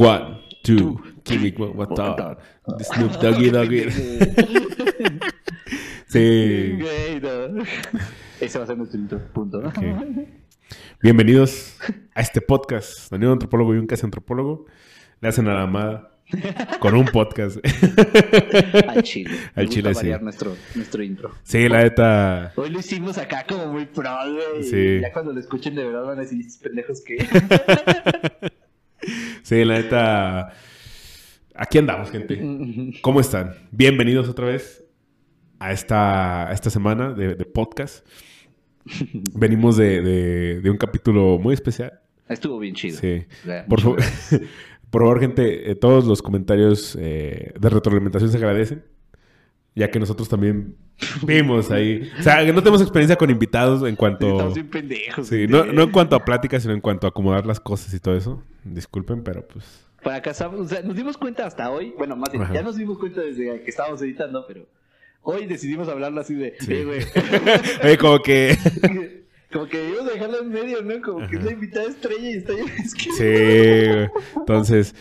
One, two, Kimmy, what the? Snoop Doggy Doggy. sí. Ese va a ser nuestro punto, ¿no? Ok. Bienvenidos a este podcast. Un antropólogo y un casi antropólogo le hacen a la amada con un podcast. Al chile. Al Me chile, gusta sí. variar nuestro, nuestro intro. Sí, la neta. Hoy lo hicimos acá como muy pro, güey. Sí. Ya cuando lo escuchen de verdad van a decir, "Estos pendejos que... Sí, la neta. Aquí andamos, gente. ¿Cómo están? Bienvenidos otra vez a esta, a esta semana de, de podcast. Venimos de, de- de un capítulo muy especial. Estuvo bien chido. Sí. Por, favor, por favor, gente, eh, todos los comentarios eh, de retroalimentación se agradecen. Ya que nosotros también vimos ahí. O sea, no tenemos experiencia con invitados en cuanto. Estamos bien pendejos. Sí, no, no en cuanto a pláticas, sino en cuanto a acomodar las cosas y todo eso. Disculpen, pero pues. Para o sea, nos dimos cuenta hasta hoy, bueno, más bien, Ajá. ya nos dimos cuenta desde que estábamos editando, pero hoy decidimos hablarlo así de, Sí. eh, güey. Como que. Como que debimos dejarlo en medio, ¿no? Como que es la invitada estrella y está. Es que... Sí. Entonces,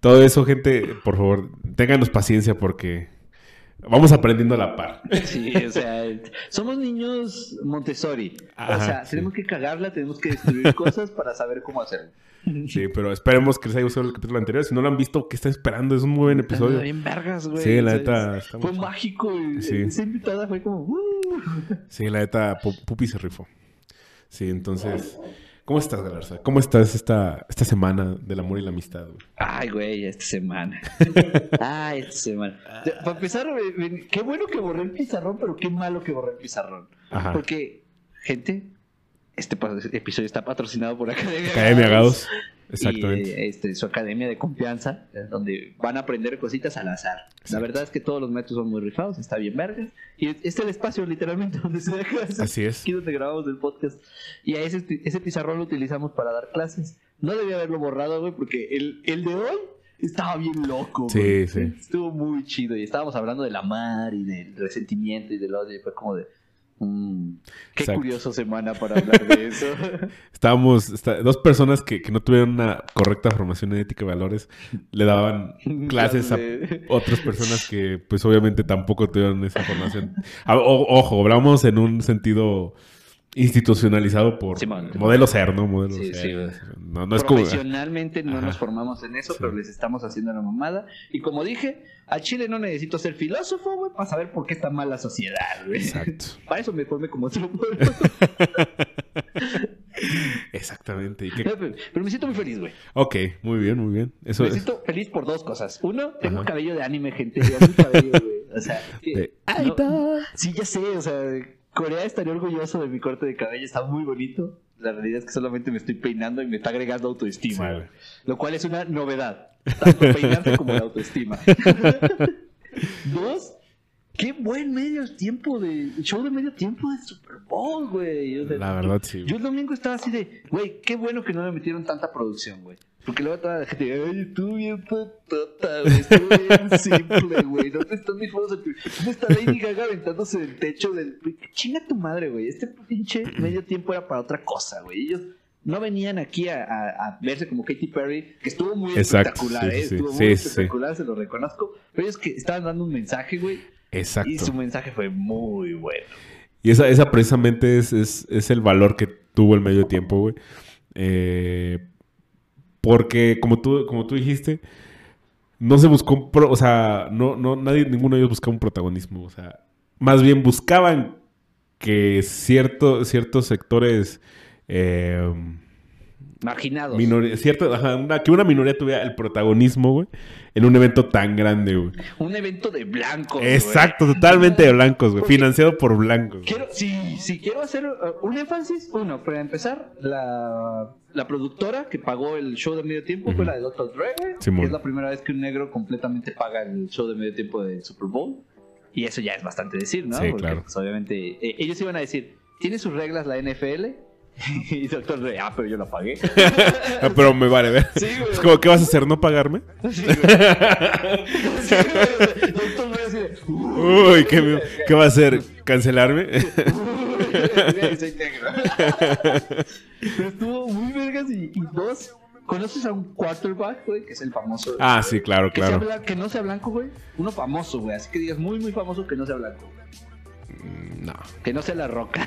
todo eso, gente, por favor, ténganos paciencia porque vamos aprendiendo a la par. Sí, o sea, somos niños Montessori. o sea, sí. tenemos que cagarla, tenemos que destruir cosas para saber cómo hacerlo. Sí, pero esperemos que les haya gustado el capítulo anterior. Si no lo han visto, ¿qué están esperando? Es un muy buen episodio. Está bien vergas, güey. Sí, la neta, Fue muy- mágico. Sí. Esa invitada fue como. "Uh". Sí, la neta, Pu- Pupi se rifó. Sí, entonces, ¿cómo estás, Galarza? ¿Cómo estás esta, esta semana del amor y la amistad? güey? Ay, güey, esta semana. Ay, esta semana. Para empezar, qué bueno que borré el pizarrón, pero qué malo que borré el pizarrón. Ajá. Porque, gente, este episodio está patrocinado por Academia Academia Gados. Exactamente. Y este, su academia de confianza, donde van a aprender cositas al azar. La verdad es que todos los métodos son muy rifados, está bien vergas. Y este es el espacio, literalmente, donde se deja Así es. aquí donde grabamos el podcast. Y a ese, ese pizarrón lo utilizamos para dar clases. No debía haberlo borrado, güey, porque el, el de hoy estaba bien loco, Sí, güey. sí. Estuvo muy chido. Y estábamos hablando de la mar y del resentimiento y del odio. Y fue como de. Mm, qué Exacto. curioso semana para hablar de eso. Estábamos, está- dos personas que, que no tuvieron una correcta formación en ética y valores le daban clases a otras personas que, pues, obviamente tampoco tuvieron esa formación. Ah, o- ojo, hablamos en un sentido institucionalizado por Simón. modelo ser, ¿no? Modelo Sí, ser. sí, no, no es como. Profesionalmente no Ajá. nos formamos en eso, Sí. pero les estamos haciendo la mamada. Y como dije, al Chile no necesito ser filósofo, güey, para saber por qué está mal la sociedad, güey. Exacto. Para eso me formé como otro Exactamente. ¿Y qué- pero, pero me siento muy feliz, güey. Ok, muy bien, muy bien. Eso Me es. siento feliz por dos cosas. Uno, tengo Ajá. cabello de anime, gente. Mi cabello, güey. O sea, que- de- no- sí, ya sé. O sea, Corea estaría orgulloso de mi corte de cabello. Está muy bonito. La realidad es que solamente me estoy peinando y me está agregando autoestima. Sí, güey. güey. Lo cual es una novedad. Tanto peinarse como la autoestima. Dos, qué buen medio tiempo de. Show de medio tiempo de Super Bowl, güey. O sea, La verdad, sí. yo el domingo estaba así de, güey, qué bueno que no le metieron tanta producción, güey. Porque luego toda la gente, ay, estuvo bien patata, güey, estuvo bien simple, güey. ¿Dónde están mis fotos? ¿Dónde está Lady Gaga aventándose del techo del... Güey, Chinga tu madre, güey. Este pinche medio tiempo era para otra cosa, güey. Ellos no venían aquí a, a- a verse como Katy Perry, que estuvo muy Exacto, espectacular, sí, ¿eh? sí. Estuvo Sí, muy espectacular, se lo reconozco. Pero ellos que estaban dando un mensaje, güey. Y su Exacto. mensaje fue muy bueno. Y esa, esa precisamente es, es, es el valor que tuvo el medio tiempo, güey. Eh, porque, como tú, como tú dijiste, no se buscó un pro- o sea, no, no, nadie, ninguno de ellos buscaba un protagonismo. O sea, más bien buscaban que cierto, ciertos sectores. Eh, Marginados. cierto, ajá, una- que una minoría tuviera el protagonismo, güey, en un evento tan grande, güey. Un evento de blancos. güey. Exacto, totalmente de blancos, güey. Porque- Financiado por blancos. güey. Quiero, sí, sí, quiero hacer uh, un énfasis. Uno, para empezar, la, la productora que pagó el show de medio tiempo fue la de Dr. Dre, güey, es la primera vez que un negro completamente paga el show de medio tiempo del Super Bowl. Y eso ya es bastante decir, ¿no? Sí, Porque, claro. pues, obviamente, eh, ellos iban a decir, ¿tiene sus reglas la NFL? y Dr. Dre, ah, pero yo la pagué. Ah, pero me vale, ver. Sí, güey. Es como, ¿qué vas a hacer? ¿No pagarme? Sí, güey. Sí, güey. Dr. Dre así de, Uy, ¿qué, me- qué va a hacer? ¿Cancelarme? Soy negro. Pero estuvo muy vergas y, y dos, ¿Conoces a un quarterback, güey? Que es el famoso. Ah, sí, claro, que, sea claro. blan- que no sea blanco, güey. Uno famoso, güey. Así que digas muy, muy famoso que no sea blanco. Mm, No. Que no sea la roca.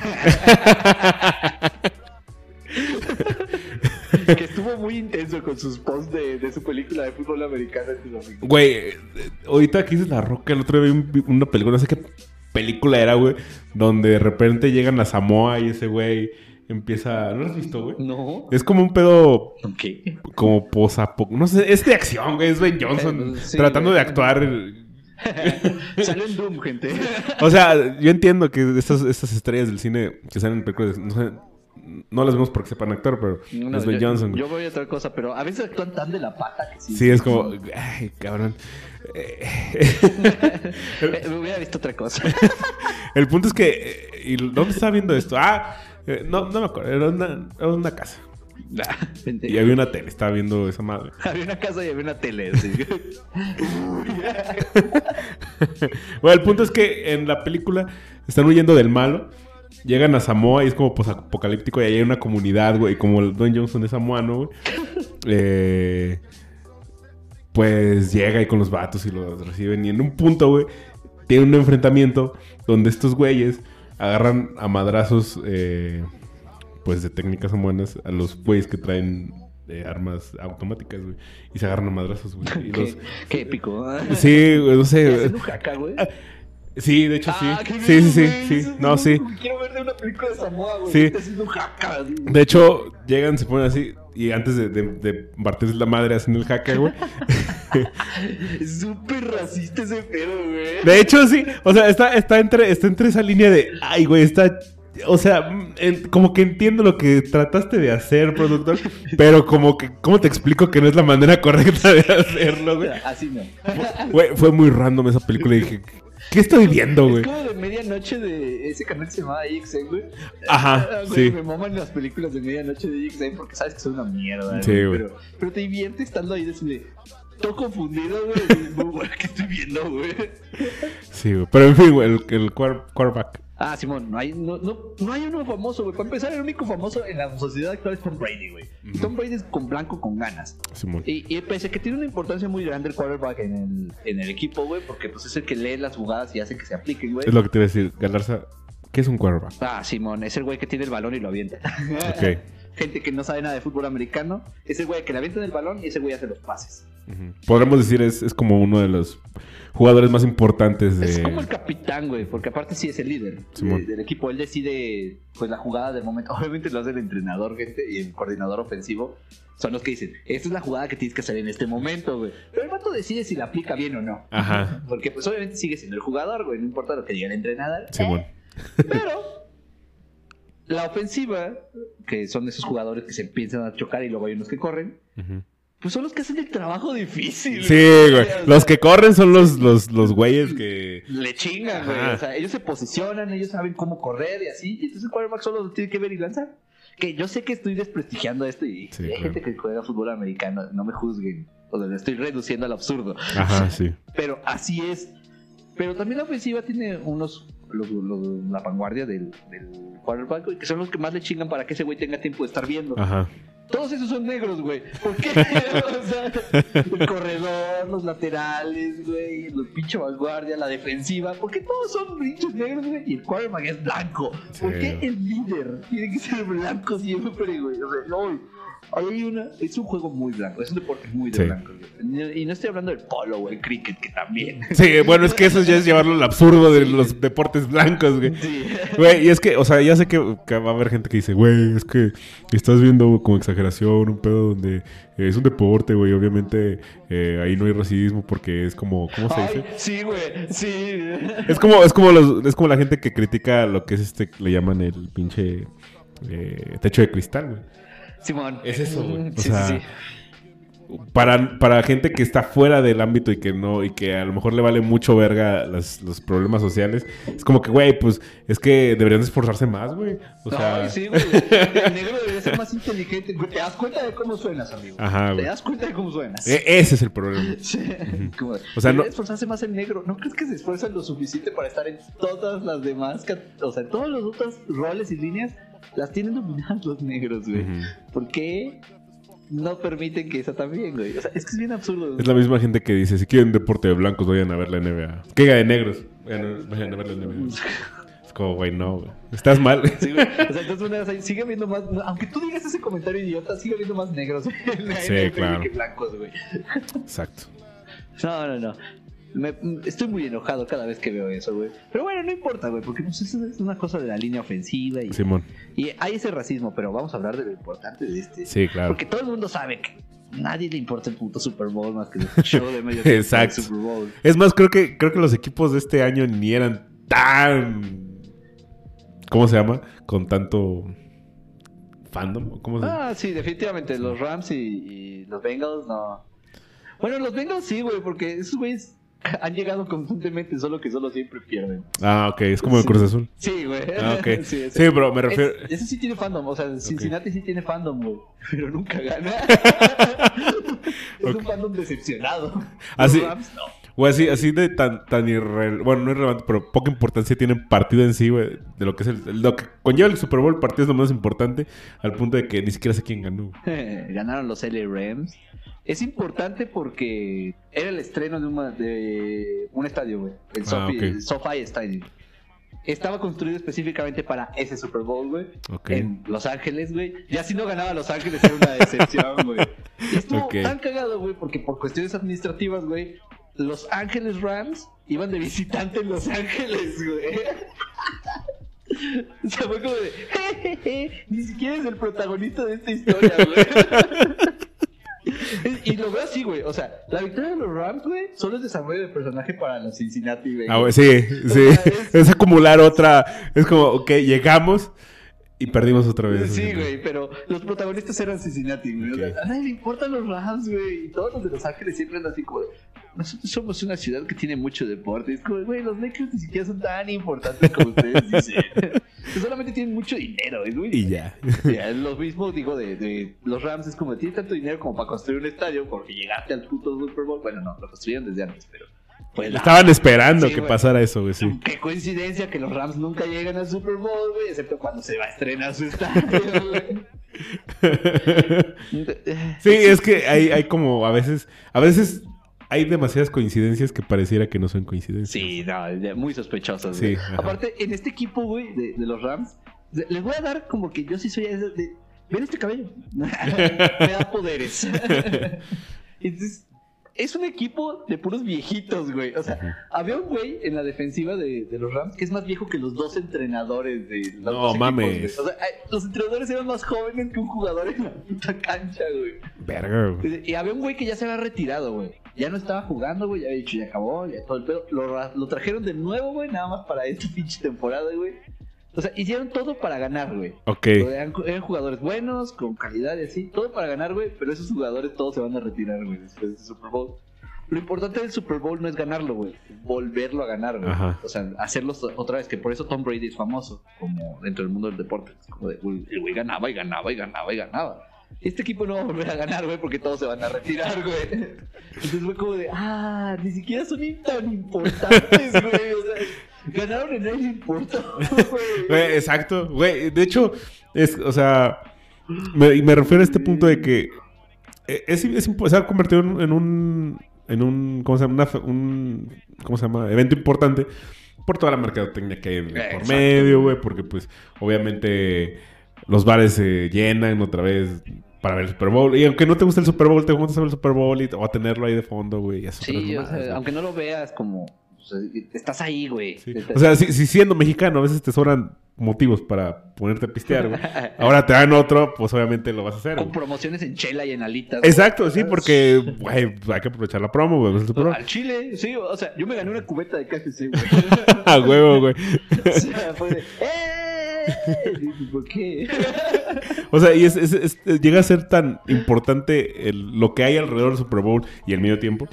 Que estuvo muy intenso con sus posts de, de su película de fútbol americano este domingo. Güey, eh, ahorita que dices La Roca, el otro día vi un- una película, no sé qué película era, güey, donde de repente llegan a Samoa y ese güey empieza... ¿No lo has visto, güey? No. Es como un pedo ¿Qué? como posapo... No sé, es de acción, güey, es Ben Johnson Eh, sí, tratando güey. de actuar... Salió en Doom, gente. O sea, yo entiendo que estas, estas estrellas del cine que salen en películas, no, sé, no las vemos porque sepan actuar, pero No, es Ben Johnson. Yo voy a otra cosa, pero a veces actúan tan de la pata que sí. Sí, es como... Ay, cabrón. Me hubiera visto otra cosa. El punto es que. eh, ¿Y dónde estaba viendo esto? Ah, eh, no, no me acuerdo. Era una, era una casa. Y había una tele. Estaba viendo esa madre. Había una casa y había una tele. sí. Bueno, el punto es que en la película están huyendo del malo. Llegan a Samoa y es como apocalíptico. Y ahí hay una comunidad, güey. Y como el Dwayne Johnson es samoano, güey. eh, pues llega ahí con los vatos y los reciben. Y en un punto, güey, tiene un enfrentamiento donde estos güeyes agarran a madrazos, eh, pues de técnicas samoanas, a los güeyes que traen eh, armas automáticas, güey. Y se agarran a madrazos, güey. Y qué, los- qué épico. Sí, güey, no ¿Qué sé. jaca, güey? Sí, de hecho sí. Ah, Sí, sí, sí, sí. Es No, sí. Quiero ver de una película de Samoa, güey. Sí. Está haciendo jaca. De hecho, llegan, se ponen así y antes de, de, de partirse la madre hacen el hacker, güey. Es súper racista ese pedo, güey. De hecho, sí. O sea, está, está, entre, está entre esa línea de, ay, güey, está... O sea, mm, como que entiendo lo que trataste de hacer, productor, pero como que, ¿cómo te explico que no es la manera correcta de hacerlo, güey? Así no. Güey, fue muy random esa película y dije, ¿qué estoy viendo, Es güey? como de medianoche de ese canal que se llamaba AXN, güey. Ajá, Ah, güey, sí. Me maman las películas de medianoche de AXN porque sabes que son una mierda. Sí, güey. Pero, pero te divierte estando ahí de todo confundido, güey. y, Muy bueno, ¿qué estoy viendo, güey? Sí, güey. Pero en fin, güey, el, el quar- quarterback. Ah, Simón, no hay, no, no, no hay uno famoso, güey. Para empezar, el único famoso en la sociedad actual es Tom Brady, güey. Tom Brady es con blanco con ganas. Simón. Y, y pese a que tiene una importancia muy grande el quarterback en el, en el equipo, güey, porque pues es el que lee las jugadas y hace que se apliquen, güey. Es lo que te iba a decir, Galarza, ¿qué es un quarterback? Ah, Simón, es el güey que tiene el balón y lo avienta. Ok. Gente que no sabe nada de fútbol americano, es el güey que le avienta el balón y ese güey hace los pases. Ujú. Podríamos decir, es, es como uno de los jugadores más importantes de... Es como el capitán, güey, porque aparte sí es el líder de- del equipo. Él decide pues la jugada del momento. Obviamente lo hace el entrenador, gente, y el coordinador ofensivo. Son los que dicen, esta es la jugada que tienes que hacer en este momento, güey. Pero el vato decide si la aplica bien o no. Ajá. Porque pues obviamente sigue siendo el jugador, güey. No importa lo que diga el entrenador. Simón. Pero la ofensiva, que son esos jugadores que se empiezan a chocar y luego hay unos que corren, Ujú. Pues son los que hacen el trabajo difícil. Sí, güey. Los que corren son los, los, los güeyes que... Le chingan, güey. O sea, ellos se posicionan, ellos saben cómo correr y así. Y entonces el quarterback solo lo tiene que ver y lanzar. Que yo sé que estoy desprestigiando esto y Sí, hay claro. gente que juega fútbol americano, no me juzguen. O sea, lo estoy reduciendo al absurdo. Ajá, sí. Pero así es. Pero también la ofensiva tiene unos. los- los- la vanguardia del, del quarterback, que son los que más le chingan para que ese güey tenga tiempo de estar viendo. Ajá. Todos esos son negros, güey. ¿Por qué? o sea, el corredor, los laterales, güey, los pinche vanguardia, la defensiva. ¿Por qué todos son pinches negros, güey? Y el quarterback es blanco. ¿Por Sí. qué el líder tiene que ser blanco siempre, güey? O sea, no. Hay una, es un juego muy blanco, es un deporte muy de Sí. blanco. Y no estoy hablando del polo o el cricket, que también. Sí, bueno, es que eso ya es llevarlo al absurdo de los deportes blancos, güey. Sí. Güey, y es que, o sea, ya sé que, que va a haber gente que dice, güey, es que estás viendo como exageración, un pedo donde eh, es un deporte, güey, obviamente eh, ahí no hay racismo porque es como, ¿cómo se dice? Ay, sí, güey, sí. Es como, es como los, es como la gente que critica lo que es este, le llaman el pinche eh, techo de cristal, güey. Simón. Es eso, güey. O Sí, sea, sí, sí. Para, para gente que está fuera del ámbito y que no, y que a lo mejor le vale mucho verga las- los problemas sociales, es como que, güey, pues es que deberían esforzarse más, güey. O sea, Ay, sí, güey. El negro debería ser más inteligente. ¿Te das cuenta de cómo suenas, amigo? Ajá, ¿Te güey. das cuenta de cómo suenas? e- ese es el problema. Sí. Como, O sea, no- debería esforzarse más el negro. ¿No crees que se esfuerzan lo suficiente para estar en todas las demás? O sea, en todos los otros roles y líneas las tienen dominadas los negros, güey. ¿Por qué? no permiten que esa también, güey. O sea, es que es bien absurdo. güey. Es la misma gente que dice, si quieren deporte de blancos, vayan a ver la NBA. Que de negros, vayan a, vayan a ver la NBA. Es como, güey, no, güey. Estás mal. Sí, güey. O sea, entonces una vez sigue habiendo más. Aunque tú digas ese comentario idiota, sigue habiendo más negros en la Sí, claro. que blancos, güey. Exacto. No, no, no. Me- estoy muy enojado cada vez que veo eso, güey. Pero bueno, no importa, güey, porque pues, eso es una cosa de la línea ofensiva y, Simón. y hay ese racismo, pero vamos a hablar de lo importante de este. Sí, claro. Porque todo el mundo sabe que nadie le importa el puto Super Bowl más que el show de medio tiempo Exacto. Super Bowl. Es más, creo que, creo que los equipos de este año ni eran tan. ¿Cómo se llama? Con tanto. fandom. ¿Cómo se llama? Ah, sí, definitivamente. Los Rams y, y los Bengals, no. Bueno, los Bengals sí, güey, porque esos güeyes han llegado constantemente, solo que solo siempre pierden. Ah, ok. Es como el. Cruz Azul. Sí, güey. Ah. Sí, pero me refiero. Es- ese sí tiene fandom, o sea, Cincinnati sí tiene fandom, güey, pero nunca gana. es un fandom decepcionado. Los Así- Rams, no. O así, así de tan, tan irrelevante. Bueno, no irrelevante, pero poca importancia tiene el partido en sí, güey. De lo que es el. Lo que conlleva el Super Bowl, el partido es lo más importante. Al punto de que ni siquiera sé quién ganó. Ganaron los LA Rams. Es importante porque era el estreno de, una- de un estadio, güey. El, Ah, SoFi, ok. el SoFi Stadium. Estaba construido específicamente para ese Super Bowl, güey. En Los Ángeles, güey. Ya si no ganaba Los Ángeles era una decepción, güey. Y estuvo tan cagado, güey, porque por cuestiones administrativas, güey, Los Ángeles Rams iban de visitante en Los Ángeles, güey. O sea, fue como de, "Jejeje, ni siquiera es el protagonista de esta historia, güey. y lo veo así, güey. O sea, la victoria de los Rams, güey, solo es desarrollo de personaje para los Cincinnati, güey. Ah, güey, sí, sí. sea, es- Es acumular otra. Es como, ok, llegamos y perdimos otra vez. Sí, güey, pero los protagonistas eran Cincinnati, güey. O sea, Ok. a nadie le importan los Rams, güey. Y todos los de Los Ángeles siempre andan así como nosotros somos una ciudad que tiene mucho deporte. Es como, güey, los Lakers ni siquiera son tan importantes como ustedes dicen. Que solamente tienen mucho dinero, es muy Y ya. Es lo mismo, digo, de, de los Rams. Es como, tiene tanto dinero como para construir un estadio porque llegaste al puto Super Bowl. Bueno, no, lo construyeron desde antes, pero... Pues, la- Estaban esperando Sí, que güey. pasara eso, güey, sí. Qué coincidencia que los Rams nunca llegan al Super Bowl, güey, excepto cuando se va a estrenar su estadio, güey. Sí, es que hay, hay como a veces, a veces hay demasiadas coincidencias que pareciera que no son coincidencias. Sí, no, muy sospechosos. Sí. Aparte, en este equipo, güey, de, de los Rams, les voy a dar como que yo sí soy de. de Ven este cabello. Me da poderes. Entonces, es un equipo de puros viejitos, güey. O sea, había un güey en la defensiva de, de los Rams que es más viejo que los dos entrenadores de los No, dos mames. O sea, los entrenadores eran más jóvenes que un jugador en la puta cancha, güey. Verga, güey. Y había un güey que ya se había retirado, güey. Ya no estaba jugando, güey. Ya había dicho, ya acabó, ya todo el pedo. Lo, lo trajeron de nuevo, güey, nada más para esta pinche temporada, güey. O sea, hicieron todo para ganar, güey. Ok. Eran, eran jugadores buenos, con calidad y así. Todo para ganar, güey. Pero esos jugadores todos se van a retirar, güey, después de este Super Bowl. Lo importante del Super Bowl no es ganarlo, güey. Volverlo a ganar, güey. Ajá. O sea, hacerlo otra vez. Que por eso Tom Brady es famoso, como dentro del mundo del deporte. Es como de, güey, el güey ganaba y ganaba y ganaba y ganaba. Este equipo no va a volver a ganar, güey, porque todos se van a retirar, güey. Entonces fue como de, ah, ni siquiera son tan importantes, güey. O sea, ganaron y nadie le importó, güey. Güey, exacto, güey. De hecho, es, o sea, me, refiero a este punto de que eh, es, es se ha convertido en, en un, en un, ¿cómo se llama? Una un, ¿cómo se llama? Evento importante por toda la mercadotecnia que hay por Exacto. medio, güey, porque pues obviamente los bares se llenan otra vez para ver el Super Bowl. Y aunque no te guste el Super Bowl, te gusta ver el Super Bowl y, o a tenerlo ahí de fondo, güey. Sí, o sea, aunque no lo veas como... estás ahí, güey. Sí. O sea, si, si siendo mexicano a veces te sobran motivos para ponerte a pistear, güey. Ahora te dan otro, pues obviamente lo vas a hacer. Con güey. promociones en chela y en alitas. güey. Exacto, sí, porque, güey, hay que aprovechar la promo, güey. es el Super Bowl. Al chile, sí, o sea, yo me gané una cubeta de KFC, güey. A huevo, güey. o sea, fue de, ¡eh! ¿Por qué? O sea, y es, es- es- llega a ser tan importante el- lo que hay alrededor del Super Bowl y el medio tiempo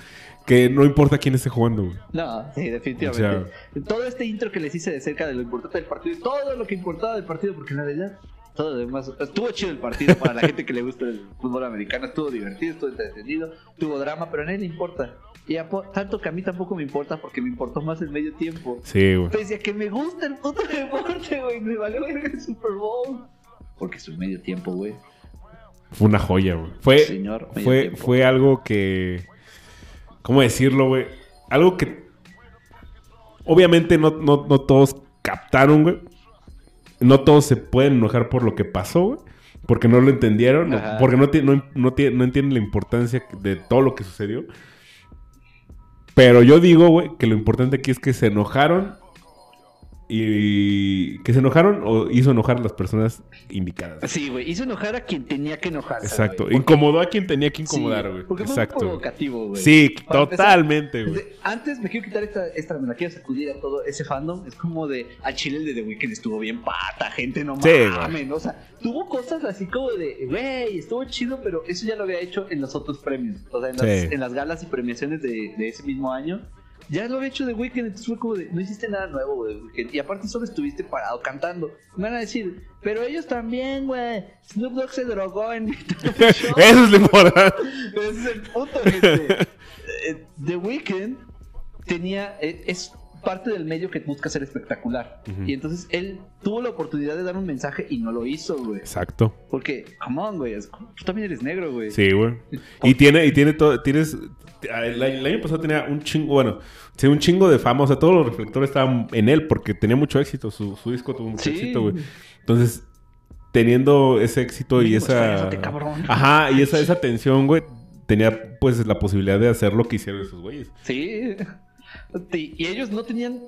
que no importa quién esté jugando, güey. No, sí, definitivamente. todo este intro que les hice de cerca de lo importante del partido, todo lo que importaba del partido, porque en realidad todo lo demás estuvo chido el partido para la gente que le gusta el fútbol americano, estuvo divertido, estuvo entretenido, tuvo drama, pero a nadie le importa. Y a tanto que a mí tampoco me importa porque me importó más el medio tiempo. Sí, güey. Pese a que me gusta el puto deporte, güey, me valió verga el Super Bowl. Porque es un medio tiempo, güey. Fue una joya, güey. Fue, Señor, fue, tiempo. fue algo que. ¿Cómo decirlo, güey? Algo que. Obviamente no, no, no todos captaron, güey. No todos se pueden enojar por lo que pasó, güey. Porque no lo entendieron. Porque no, no, no entienden la importancia de todo lo que sucedió. Pero yo digo, güey, que lo importante aquí es que se enojaron. Y que se enojaron o hizo enojar a las personas indicadas. Sí, güey. Hizo enojar a quien tenía que enojarse. Exacto. Incomodó a quien tenía que Sí, incomodar, güey. Porque fue Exacto. muy provocativo, güey. Sí, Para totalmente, güey. Antes me quiero quitar esta, esta, me la quiero sacudir a todo ese fandom. Es como de, a Chile el de The Weeknd estuvo bien pata, gente, no Sí, mames. O sea, tuvo cosas así como de, güey, estuvo chido, pero eso ya lo había hecho en los otros premios. O sea, en las, Sí. en las galas y premiaciones de, de ese mismo año. Ya lo había hecho The Weeknd, entonces fue como de, no hiciste nada nuevo, güey. Weeknd. Y aparte solo estuviste parado cantando. Me van a decir, pero ellos también, güey. Snoop Dogg se drogó en. Eso es lo importante. Ese es el punto, gente. Eh, The Weeknd tenía. eh, Es parte del medio que busca ser espectacular. Ujú. Y entonces él tuvo la oportunidad de dar un mensaje y no lo hizo, güey. Exacto. Porque, come on, güey. Tú también eres negro, güey. Sí, güey. Y tiene, y tiene todo, tienes, el, el año pasado tenía un chingo, bueno, sí, un chingo de fama, o sea, todos los reflectores estaban en él porque tenía mucho éxito, su, su disco tuvo mucho Sí. éxito, güey. Entonces, teniendo ese éxito y Mínimo esa... Ajá, y esa, esa atención, güey, tenía pues la posibilidad de hacer lo que hicieron esos güeyes. Sí. Y ellos no tenían.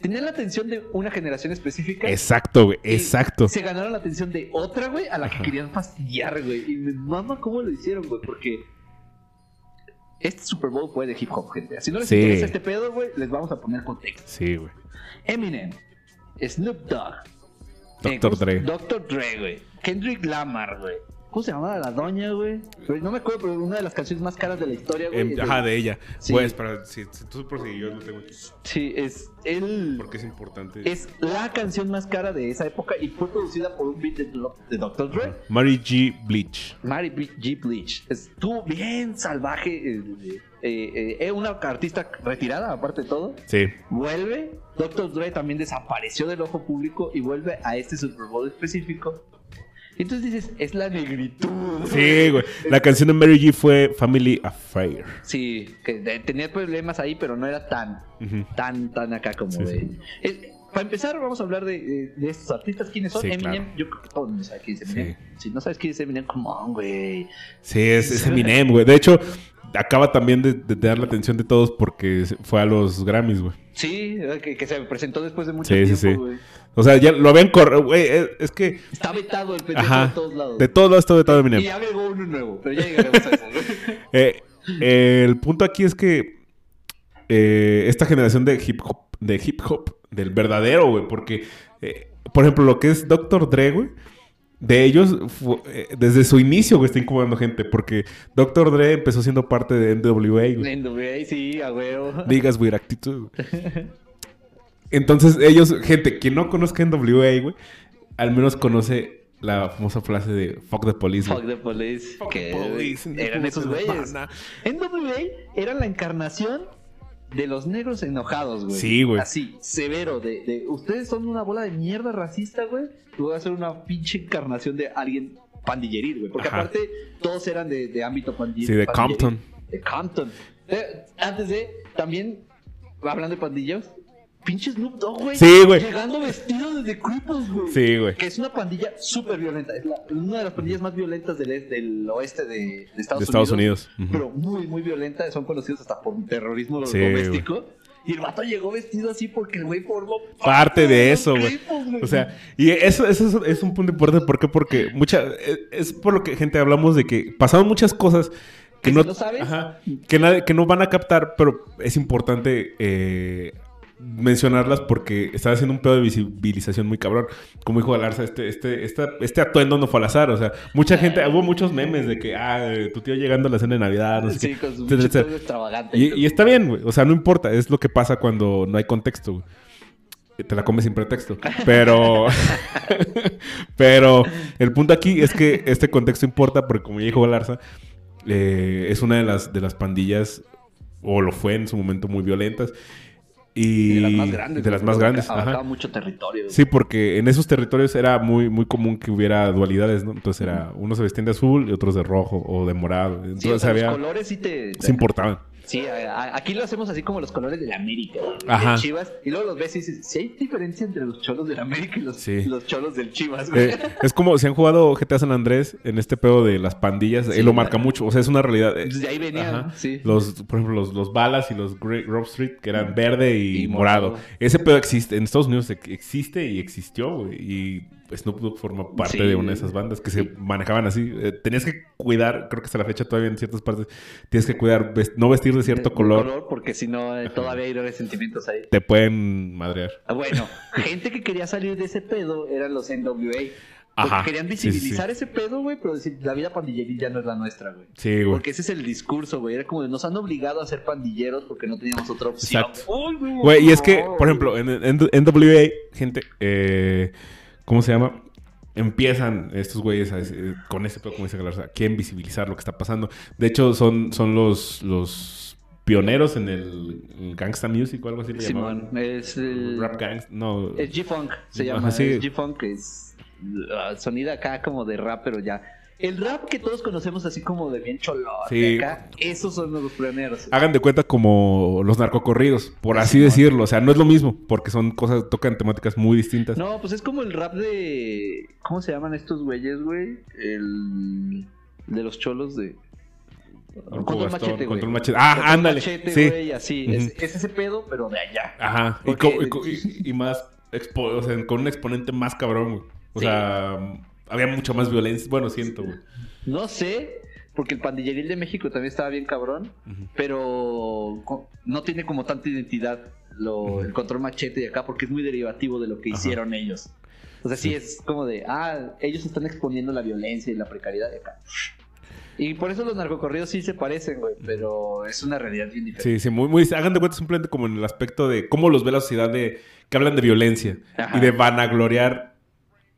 Tenían la atención de una generación específica. Exacto, güey, exacto. Se ganaron la atención de otra, güey, a la que querían fastidiar, güey. Y me mama cómo lo hicieron, güey, porque este Super Bowl fue de hip hop, gente. Si no les Sí. interesa este pedo, güey, les vamos a poner contexto. Sí, güey. Eminem, Snoop Dogg, Dr. eh, ¿cómo se- Dre. Dr. Dre, güey. Kendrick Lamar, güey. ¿Cómo se llamaba la doña, güey? No me acuerdo, pero una de las canciones más caras de la historia, güey. Em, es ajá, de- ella. Sí. Pues, para, si, si tú prosigues, yo lo tengo aquí. Sí, es él. Porque es importante. Es la canción más cara de esa época y fue producida por un beat de, de Dr. Dre. Mary G. Bleach. Mary B- G. Bleach. Estuvo bien salvaje. eh, eh, eh, eh, una artista retirada, aparte de todo. Sí. Vuelve. Dr. Dre también desapareció del ojo público y vuelve a este Super Bowl específico. Y entonces dices, es la negritud. Sí, güey. La canción de Mary G fue Family Affair. Sí, que tenía problemas ahí, pero no era tan, tan, tan acá como Sí, de. sí. Eh, para empezar, vamos a hablar de, de- de estos artistas. ¿Quiénes son? Sí, Eminem. claro. Yo creo que todo el mundo sabe quién es Eminem. Si no sabes quién es Eminem, come on, güey. Sí, es, es Eminem, güey. De hecho, acaba también de, de dar la atención de todos porque fue a los Grammys, güey. Sí, eh, que, que se presentó después de mucho Sí, sí, tiempo, sí. güey. O sea, ya lo habían corrido, güey. Es, es que, Está vetado el pendejo ajá. de todos lados. De todos lados está vetado y Eminem. ya agregó uno nuevo, pero ya llegaremos a eso. güey. Eh, eh, el punto aquí es que eh, esta generación de hip hop, de hip hop, del verdadero, güey, porque, eh, por ejemplo, lo que es Dr. Dre, güey, de ellos, eh, desde su inicio, güey, está incomodando gente, porque Dr. Dre empezó siendo parte de NWA, güey. NWA, sí, a huevo. Digas, güey, actitud. Entonces, ellos, gente, quien no conozca NWA, güey, al menos conoce la famosa frase de fuck the police, güey. Fuck the police. Fuck que the police, eran esos güeyes. NWA era la encarnación de los negros enojados, güey. Sí, güey. Así, severo. De, de, ustedes son una bola de mierda racista, güey. Y voy a hacer una pinche encarnación de alguien pandilleril, güey. Porque Ajá. aparte, todos eran de, de ámbito pandilleril. Sí, de Compton. De Compton. Antes de, también, hablando de pandillos, pinche Snoop Dogg, güey. Sí, güey. Llegando vestido de Cripples, güey. Sí, güey. Que es una pandilla súper violenta. Es la- una de las pandillas más violentas del, del oeste de, de Estados, De Estados Unidos. Pero muy, muy violenta. Son conocidos hasta por terrorismo Sí, doméstico. Y el vato llegó vestido así porque el güey formó Parte de eso, güey. O sea, y eso, eso es, un punto importante. ¿Por qué? Porque mucha, es, por lo que, gente, hablamos de que pasaron muchas cosas que Que no, si no sabes. ajá, que, que no van a captar, pero es importante eh, mencionarlas porque están haciendo un pedo de visibilización muy cabrón. Como dijo Galarza, este, este, esta- este atuendo no fue al azar. O sea, mucha gente, hubo muchos memes de que, ah, eh, tu tío llegando a la cena de Navidad, no sé Sí, qué, con su extravagante. Y, y está bien, güey. O sea, no importa. Es lo que pasa cuando no hay contexto, güey. Te la comes sin pretexto. Pero. pero el punto aquí es que este contexto importa porque, como ya dijo Galarza, eh, es una de las, de las pandillas, o lo fue en su momento, muy violentas. Y de las más grandes. de las más grandes, ajá. Mucho territorio. Sí, porque en esos territorios era muy, muy común que hubiera dualidades, ¿no? Entonces era, unos se vestían de azul y otros de rojo o de morado. Sí, Entonces o sea, había, los colores sí te... se importaban. Sí, a- a- aquí lo hacemos así como los colores de la América. güey, Ajá. de Chivas. Y luego los ves y dices, si hay diferencia entre los cholos de la América y los, Sí. los cholos del Chivas, güey. Eh, es como si han jugado GTA San Andrés en este pedo de las pandillas, Sí, él lo marca mucho. O sea, es una realidad. Eh, Desde ahí venían, Ajá. sí. Los, por ejemplo, los, los balas y los Grey- Grove Street, que eran verde y, Y morado. morado. Ese pedo existe. En Estados Unidos ex- existe y existió, güey. Y Snoop Dogg forma parte Sí. de una de esas bandas que se manejaban así. Eh, tenías que cuidar, creo que hasta la fecha todavía en ciertas partes, tienes que cuidar, no vestir de cierto De- color. porque si no, eh, todavía hay resentimientos ahí. Te pueden madrear. Ah, Bueno, gente que quería salir de ese pedo eran los NWA. Porque Ajá. querían Sí, sí, sí. visibilizar ese pedo, güey, pero decir, la vida pandilleril ya no es la nuestra, güey. Sí, güey. Porque ese es el discurso, güey. Era como de, nos han obligado a ser pandilleros porque no teníamos otra opción. Exacto. Güey, Güey, y es que, por ejemplo, en, en NWA, gente, eh, ¿cómo se llama? Empiezan estos güeyes a con ese pedo, como dice Galarza, quieren visibilizar lo que está pasando. De hecho, son, son los, los pioneros en el gangsta music o algo así le Simón, llamaban. es el... Rap gangs, no. Es G-Funk, se Ajá, llama. sí. Es G-Funk, es sonido acá como de rap, pero ya. El rap que todos conocemos así como de bien cholón, Sí. acá, esos son los pioneros. Hagan de cuenta como los narcocorridos, por así decirlo. O sea, no es lo mismo, porque son cosas, tocan temáticas muy distintas. No, pues es como el rap de... ¿Cómo se llaman estos güeyes, güey? El... De los cholos de... Orco Control Bastón, machete, güey. Control Machete. Ah, Control ándale, Machete, sí. güey, así. Es, es ese pedo, pero de allá. Ajá. Y, Porque- y y- y más expo- o sea, con un exponente más cabrón, güey. O Sí. sea, había mucha más violencia. Bueno, siento, güey. No sé, porque el pandilleril de México también estaba bien cabrón. Pero no tiene como tanta identidad lo, el control machete de acá porque es muy derivativo de lo que Ajá. hicieron ellos. O sea, sí. Sí. es como de, ah, ellos están exponiendo la violencia y la precariedad de acá. Y por eso los narcocorridos sí se parecen, güey, pero es una realidad bien diferente. Sí, sí, muy, muy. Hagan de cuenta simplemente como en el aspecto de cómo los ve la sociedad de. que hablan de violencia Ajá. y de vanagloriar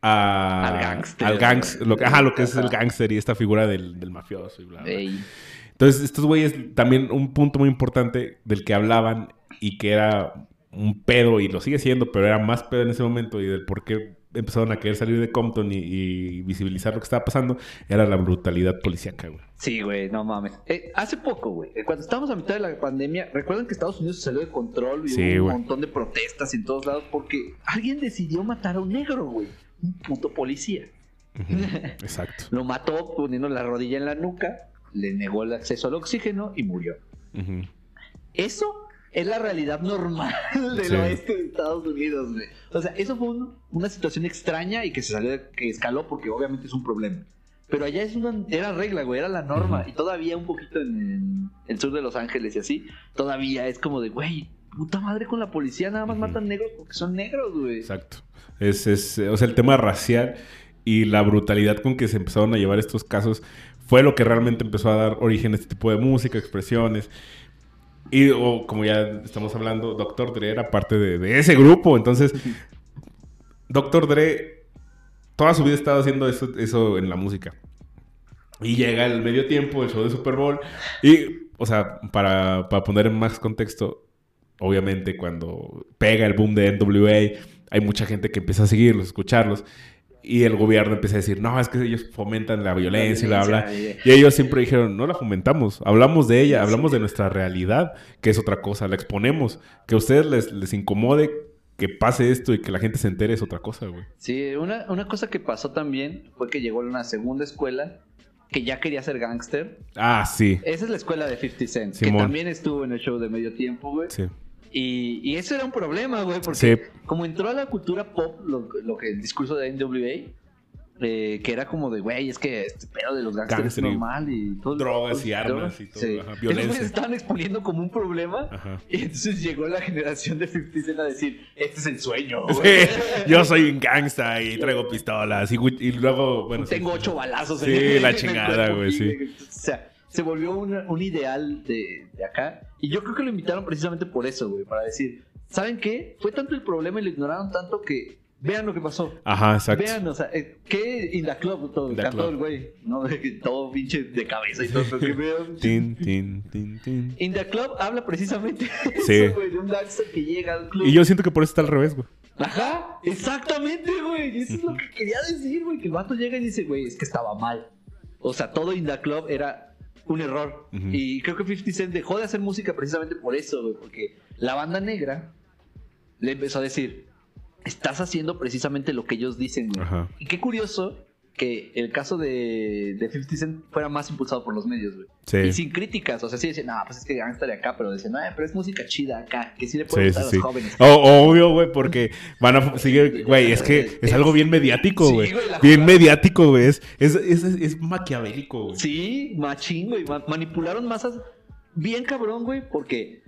a. Al gángster. Al gangs, lo que, ajá, lo que es el Ajá. gángster y esta figura del, del mafioso y bla, Entonces, estos güeyes, también un punto muy importante del que hablaban y que era un pedo, y lo sigue siendo, pero era más pedo en ese momento, y del por qué empezaron a querer salir de Compton y, y visibilizar lo que estaba pasando, era la brutalidad policíaca, güey. Sí, güey, no mames. Eh, hace poco, güey, eh, cuando estábamos a mitad de la pandemia, ¿recuerdan que Estados Unidos salió de control y Sí, hubo un güey. montón de protestas en todos lados porque alguien decidió matar a un negro, güey? Un puto policía. Exacto. Lo mató poniendo la rodilla en la nuca, le negó el acceso al oxígeno y murió. Eso es la realidad normal del Sí. oeste de Estados Unidos, güey. O sea, eso fue un- una situación extraña y que se salió, que escaló porque obviamente es un problema. Pero allá es una, era regla, güey, era la norma. Y todavía un poquito en, en el sur de Los Ángeles y así, todavía es como de, güey, puta madre con la policía, nada más matan negros porque son negros, güey. Exacto. Es, es, o sea, el tema racial y la brutalidad con que se empezaron a llevar estos casos fue lo que realmente empezó a dar origen a este tipo de música, expresiones. Y o, como ya estamos hablando, Dr. Dre era parte de, de ese grupo. Entonces, Dr. Dre toda su vida estaba haciendo eso, eso en la música. Y llega el medio tiempo, el show de Super Bowl. Y, o sea, para, para poner en más contexto, obviamente cuando pega el boom de NWA, hay mucha gente que empieza a seguirlos, escucharlos. Y el gobierno empieza a decir, no, es que ellos fomentan la violencia y bla, bla. Y ellos siempre dijeron, no la fomentamos, hablamos de ella, hablamos de nuestra realidad, que es otra cosa, la exponemos. Que a ustedes les, les incomode que pase esto y que la gente se entere es otra cosa, güey. Sí, una, una cosa que pasó también fue que llegó una segunda escuela que ya quería ser gángster. Ah, sí. Esa es la escuela de 50 Cent, que también estuvo en el show de medio tiempo, güey. Sí. Y, y eso era un problema, güey, porque Sí. como entró a la cultura pop, lo, lo que el discurso de NWA, eh, que era como de, güey, es que este pedo de los gangsters Gangster es normal y todo. drogas todo- y armas drogas. y todo, Sí. ajá, violencia. güeyes estaban exponiendo como un problema. Ajá. Y entonces llegó la generación de 50 Cent a decir, este es el sueño. Sí, güey". yo soy un gangsta y traigo pistolas y, y luego, bueno... Tengo sí. ocho balazos. Sí, en- la en el chingada, güey, sí. O sea, se volvió un, un ideal de, de acá. Y yo creo que lo invitaron precisamente por eso, güey. Para decir, ¿saben qué? Fue tanto el problema y lo ignoraron tanto que Vean lo que pasó. Ajá, exacto. Vean, o sea, eh, ¿qué In the Club? Todo, the cantó Club. el güey, ¿no? todo pinche de cabeza y todo. que vean. Tin, tin, tin, tin. In the Club habla precisamente de Sí. eso, güey, de un gangster que llega al club. Y yo siento que por eso está al revés, güey. Ajá, exactamente, güey. Eso es lo que quería decir, güey. Que el vato llega y dice, güey, es que estaba mal. O sea, todo In the Club era un error. Y creo que 50 Cent dejó de hacer música precisamente por eso, güey. Porque la banda negra le empezó a decir, estás haciendo precisamente lo que ellos dicen, güey. Ajá. Y qué curioso que el caso de, de 50 Cent fuera más impulsado por los medios, güey. Sí. Y sin críticas, o sea, sí decían, no, pues es que gangsta de acá, pero decían, no, pero es música chida acá, que sí le puede gustar sí, a los jóvenes. Obvio, güey, porque van a seguir, güey, es que es algo bien mediático, güey. bien mediático, güey. Es, es, es, es maquiavélico, güey. Sí, machín, güey. Ma- manipularon masas bien cabrón, güey, porque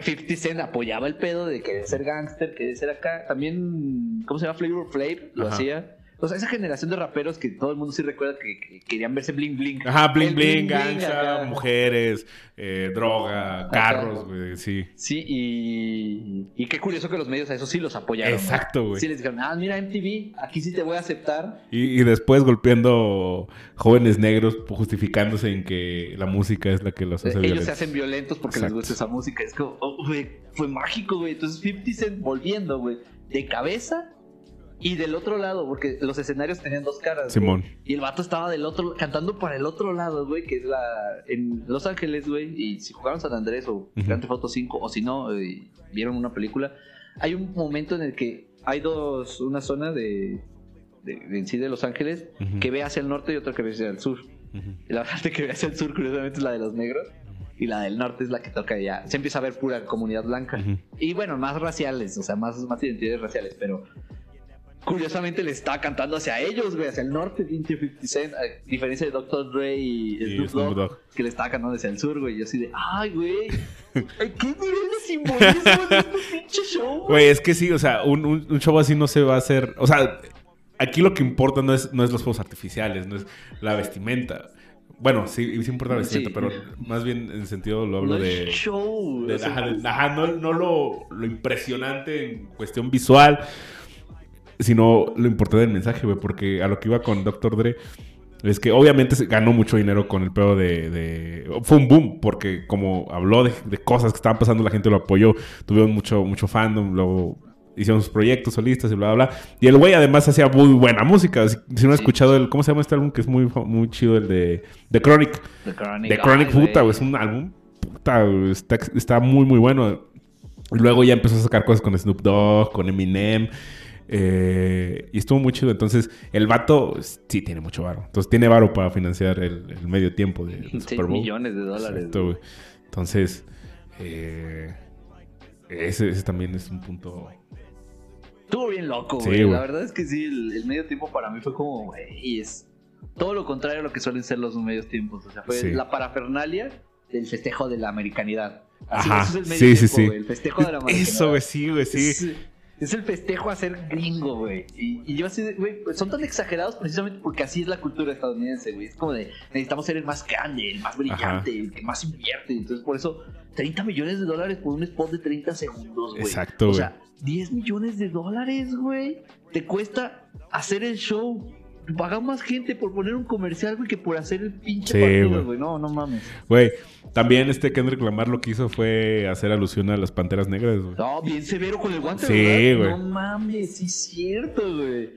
50 Cent apoyaba el pedo de querer ser gángster, querer ser acá. También, ¿cómo se llama? Flavor Flav lo Ajá. hacía. O sea, esa generación de raperos que todo el mundo sí recuerda que, que querían verse bling bling. Ajá, bling bling, acá. mujeres, eh, droga, carros, güey, sí. Sí, y, y qué curioso que los medios a eso sí los apoyaron. Exacto, güey. Sí les dijeron, ah, mira MTV, aquí sí te voy a aceptar. Y, y después golpeando jóvenes negros justificándose en que la música es la que los hace Ellos se hacen violentos porque Exacto. les gusta esa música. Es como, oh, güey, fue mágico, güey. Entonces 50 Cent volviendo, güey, de cabeza y del otro lado, porque los escenarios tenían dos caras. güey. Simón. Y el vato estaba del otro, cantando para el otro lado, güey, que es la. En Los Ángeles, güey. Y si jugaron San Andrés o Grand Theft Auto 5, o si no, eh, vieron una película, hay un momento en el que hay dos, una zona de. de- de en sí de Los Ángeles que ve hacia el norte y otra que ve hacia el sur. Y la parte que ve hacia el sur, curiosamente, es la de los negros. Y la del norte es la que toca ya. Se empieza a ver pura comunidad blanca. Y bueno, más raciales, o sea, más, más identidades raciales, pero. Curiosamente le está cantando hacia ellos, güey, hacia el norte, pinche 50 Cent, a diferencia de Dr. Dre y, Snoop Snoop Dogg, que le estaba cantando hacia el sur, güey, y así de, ay, güey, qué nivel de simbolismo en este pinche show, güey. Es que sí, o sea, un, un- un show así no se va a hacer. O sea, aquí lo que importa no es, no es los fuegos artificiales, no es la vestimenta. Bueno, sí, sí importa la vestimenta, Sí. pero más bien en sentido lo hablo No de. show, de- de- ajá, no, no lo, lo impresionante en cuestión visual, sino lo importante del mensaje, güey. Porque a lo que iba con Dr. Dre es que obviamente se ganó mucho dinero con el pedo de, de- Fue un boom, porque como habló de, de cosas que estaban pasando, la gente lo apoyó. Tuvieron mucho, mucho fandom, luego hicieron sus proyectos solistas y bla, bla, bla. Y el güey además hacía muy buena música. Si, si no has Sí. escuchado el... ¿Cómo se llama este álbum? Que es muy, muy chido, el de... The Chronic. The Chronic, The Chronic, ay, puta, güey. Es un álbum... Puta, está, está muy, muy bueno. Luego ya empezó a sacar cosas con Snoop Dogg, con Eminem. Eh, y estuvo muy chido. Entonces, el vato sí tiene mucho varo. Entonces, tiene varo para financiar el, el medio tiempo de, del 6 Super Bowl. millones de dólares. Exacto. Entonces, eh, ese, ese también es un punto. Estuvo bien loco, Sí, güey. güey. la verdad es que sí, el, el medio tiempo para mí fue como, güey, es todo lo contrario a lo que suelen ser los medios tiempos. O sea, fue Sí. la parafernalia del festejo de la americanidad. Así, Ajá, eso es el medio sí, sí, tiempo, sí. güey, el festejo de la americanidad. Eso, güey, sí, güey, sí. Es, es el festejo a ser gringo, güey. Y, y yo así, güey, pues son tan exagerados precisamente porque así es la cultura estadounidense, güey. Es como de, necesitamos ser el más grande, el más brillante, el que más invierte. Entonces, por eso, 30 millones de dólares por un spot de 30 segundos, güey. Exacto, O güey. sea, 10 millones de dólares, güey. Te cuesta hacer el show. Paga más gente por poner un comercial, güey, que por hacer el pinche Sí, partido, güey. güey. No, no mames. Güey, también este Kendrick Lamar lo que hizo fue hacer alusión a las panteras negras, güey. No, bien severo con el guante, Sí, ¿verdad? güey. No mames, sí es cierto, güey.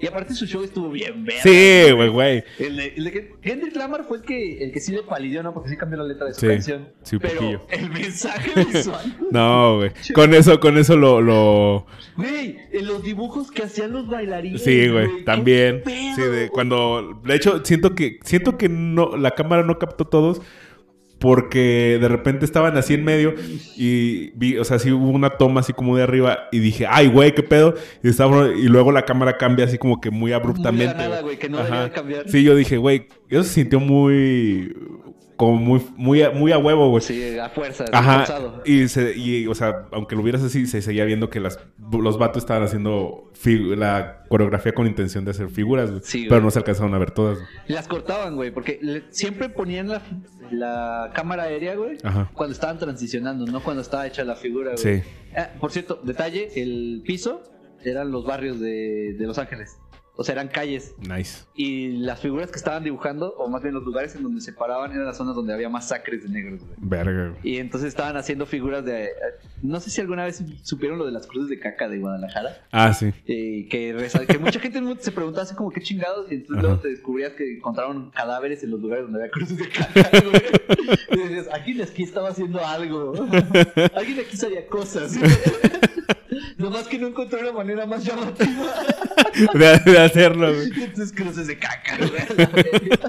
Y aparte su show estuvo bien verga. Sí, güey, güey. El de, el de Kendrick Lamar fue el que, el que sí le palidió, ¿no? Porque sí cambió la letra de su Sí, canción. sí, un Pero poquillo. el mensaje visual. No, güey. Con eso, con eso lo, lo... Güey, los dibujos que hacían los bailarines. Sí, güey, también. Sí, de cuando. De hecho, siento que. Siento que no. La cámara no captó todos. Porque de repente estaban así en medio. Y vi, o sea, sí hubo una toma así como de arriba. Y dije, ay, güey, qué pedo. Y, estaba, y luego la cámara cambia así como que muy abruptamente. Muy nada, güey, que no cambiar. Sí, yo dije, güey, eso se sintió muy. Como muy, muy, a- muy a huevo, güey. Sí, a fuerza, Ajá. Y, se, y, o sea, aunque lo vieras así, se seguía viendo que las, los vatos estaban haciendo la coreografía con intención de hacer figuras, güey. Sí, pero no se alcanzaron a ver todas. güey. Las cortaban, güey, porque le- siempre ponían la, la cámara aérea, güey, Ajá. cuando estaban transicionando, no cuando estaba hecha la figura, güey. Sí. Ah, por cierto, detalle, el piso eran los barrios de, de Los Ángeles. O sea, eran calles. Nice. Y las figuras que estaban dibujando, o más bien los lugares en donde se paraban, eran las zonas donde había masacres de negros, güey. Verga. Y entonces estaban haciendo figuras de. No sé si alguna vez supieron lo de las cruces de caca de Guadalajara. Ah, sí. eh, que, reza- que mucha gente se preguntaba así como qué chingados. Y entonces Ajá. luego te descubrías que encontraron cadáveres en los lugares donde había cruces de caca, güey. Y decías, alguien aquí estaba haciendo algo. Alguien aquí sabía cosas. Nomás que no encontró una manera más llamativa. De, de hacerlo, güey. Entonces cruces de caca, güey.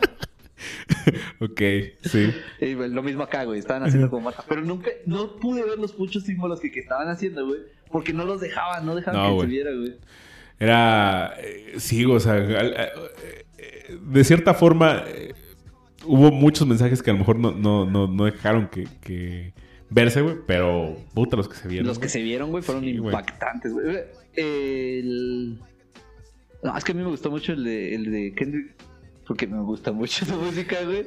Ok, sí. Y, lo mismo acá, güey. Estaban haciendo como marca. Pero nunca, no pude ver los muchos símbolos que, que estaban haciendo, güey. Porque no los dejaban, no dejaban No, que güey. se viera, güey. Era. eh, sí, o sea. al- eh, eh, de cierta forma. eh, hubo muchos mensajes que a lo mejor no, no, no, no dejaron que, que verse, güey. Pero. Puta, los que se vieron. Los que se vieron, güey, fueron Sí, impactantes, güey. El... No, es que a mí me gustó mucho el de, el de Kendrick. Porque me gusta mucho su música, güey.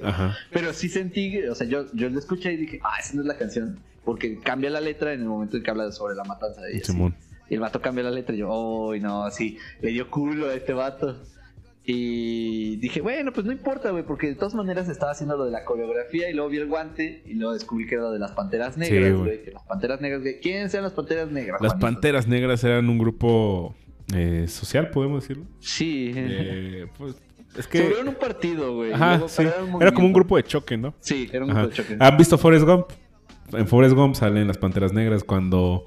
Pero sí sentí, que- o sea, yo, yo lo escuché y dije, ah, esa no es la canción. Porque cambia la letra en el momento en que habla sobre la matanza de ella. Simón. Y el vato cambia la letra y yo, oh, no, sí, le dio culo a este vato. Y dije, bueno, pues no importa, güey, porque de todas maneras estaba haciendo lo de la coreografía y luego vi el guante y luego descubrí que era lo de las panteras negras, güey. que las panteras negras, güey. ¿Quiénes eran las panteras negras? Las Juanito? panteras negras eran un grupo eh, social, podemos decirlo. Sí. Eh, pues, es que. volvieron un partido, güey. Ajá, sí. Era como un grupo de choque, ¿no? Sí, era un Ajá. grupo de choque. ¿Han visto Forrest Gump? En Forrest Gump salen las panteras negras cuando.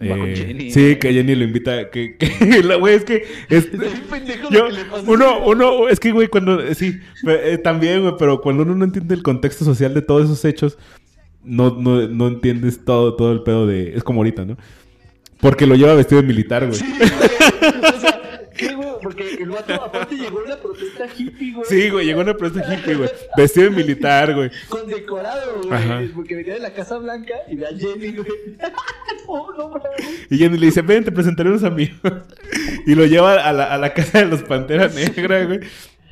Va con eh, Jenny. sí, que Jenny lo invita. Que, que la güey es que. es- pendejo yo, lo que le pasa. uno, uno, es que, güey, cuando. Sí, eh, también, güey, pero cuando uno no entiende el contexto social de todos esos hechos, no, no, no entiendes todo, todo el pedo de. Es como ahorita, ¿no? Porque lo lleva vestido de militar, güey. Sí, güey. O sea, ¿qué, güey? Porque el vato aparte llegó a una protesta hippie, güey. Sí, güey, llegó una protesta hippie, güey. Vestido de militar, güey. Condecorado, Ajá. güey. Porque venía de la Casa Blanca y ve a Jenny, güey. Oh, no. Y Jenny le dice, ven, te presentaré unos amigos. y lo lleva a la, a la casa de los Panteras Negras, güey.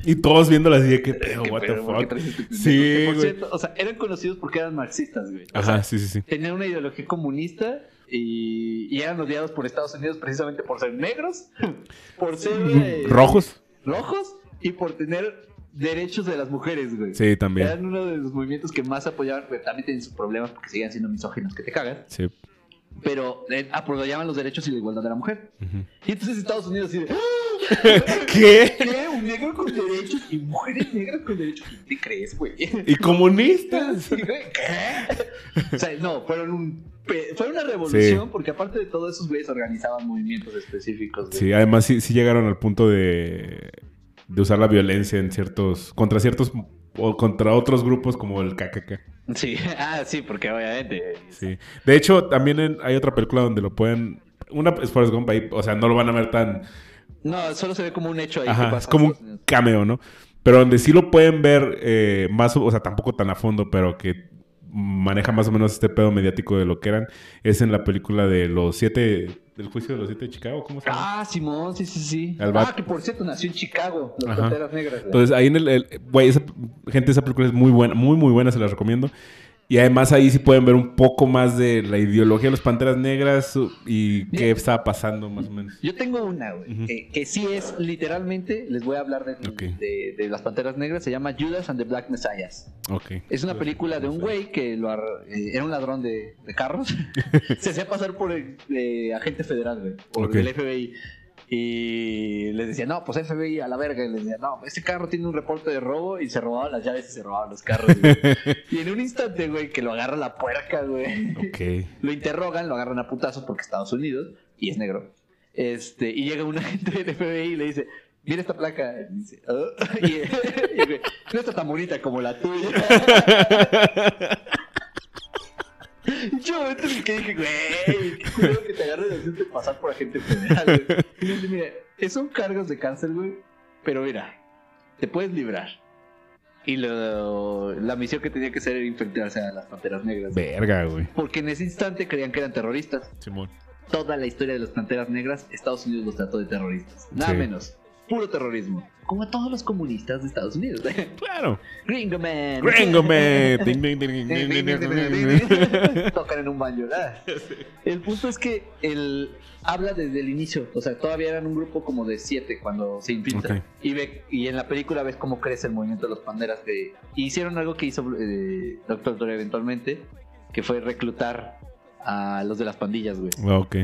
Y todos viéndolo así de que pedo, ¿Qué what the qué fuck. este? Sí, por güey. cierto, o sea, eran conocidos porque eran marxistas, güey. O Ajá, sea, sí, sí, sí. tenían una ideología comunista y, y eran odiados por Estados Unidos precisamente por ser negros, por ser eh, ¿Rojos? rojos y por tener derechos de las mujeres, güey. Sí, también. Eran uno de los movimientos que más apoyaban, pero también tienen sus problemas porque siguen siendo misóginos que te cagan. Sí. Pero eh, apoyaban los derechos y la igualdad de la mujer. Y entonces Estados Unidos así de, ¿Qué? ¿qué? ¿Un negro con derechos y mujeres negras con derechos? ¿Qué te crees, güey? ¿Y comunistas? ¿Qué? O sea, no, fueron un... Fue una revolución Sí. porque aparte de todo esos güeyes organizaban movimientos específicos. güey. Sí, además sí, sí llegaron al punto de, de usar la violencia en ciertos, contra ciertos, o contra otros grupos como el KKK. Sí, ah, sí, porque obviamente... Sí. De hecho, también en- hay otra película donde lo pueden, una es Forrest Gump ahí, o sea, no lo van a ver tan, No, solo se ve como un hecho ahí. que pasa es como un cameo, ¿no? Pero donde sí lo pueden ver eh, más, o sea, tampoco tan a fondo, pero que maneja más o menos este pedo mediático de lo que eran, es en la película de los siete, del juicio de los siete de Chicago, ¿cómo se llama? Ah, Simón, sí, sí, sí. Ah, que por cierto nació en Chicago, las Ajá. Panteras Negras. Entonces ahí en el, el- güey, esa, gente, esa película es muy buena, muy, muy buena, se la recomiendo. Y además ahí sí pueden ver un poco más de la ideología de los Panteras Negras y qué estaba pasando más o menos. Yo tengo una, güey, que, que sí es literalmente, les voy a hablar de, de, de las Panteras Negras, se llama Judas and the Black Messiahs. Es una película de un güey que lo eh, era un ladrón de, de carros. Se hacía pasar por el, eh, agente federal, güey, por el FBI. Y les decía, no, pues FBI a la verga. Y les decía, no, este carro tiene un reporte de robo y se robaban las llaves y se robaban los carros. güey. y en un instante, güey, que lo agarra la puerca, güey. Ok. Lo interrogan, lo agarran a putazos porque Estados Unidos y es negro. Este, y llega un agente del FBI y le dice, mira esta placa. Y dice, "Ah". y, y, güey, no está tan bonita como la tuya. Yo en el que dije, güey, culero que te agarren haciendo pasar por agente federal. güey". Y dije, mira, son cargos de cárcel, güey, pero mira, te puedes librar. Y lo- la misión que tenía que hacer era infiltrarse a las panteras negras. Verga, güey. Porque en ese instante creían que eran terroristas. Simón. Toda la historia de las panteras negras, Estados Unidos los trató de terroristas. Nada Sí. menos. Puro terrorismo. Como todos los comunistas de Estados Unidos. Claro. Gringo Man. Gringo Man. Ding, ding, ding. Tocan en un nada. El punto es que él habla desde el inicio. O sea, todavía eran un grupo como de siete cuando se infiltra. Ok. Y, ve, y en la película ves cómo crece el movimiento de los panderas. Que hicieron algo que hizo eh, Doctor Dre eventualmente, que fue reclutar a los de las pandillas, güey. Ok.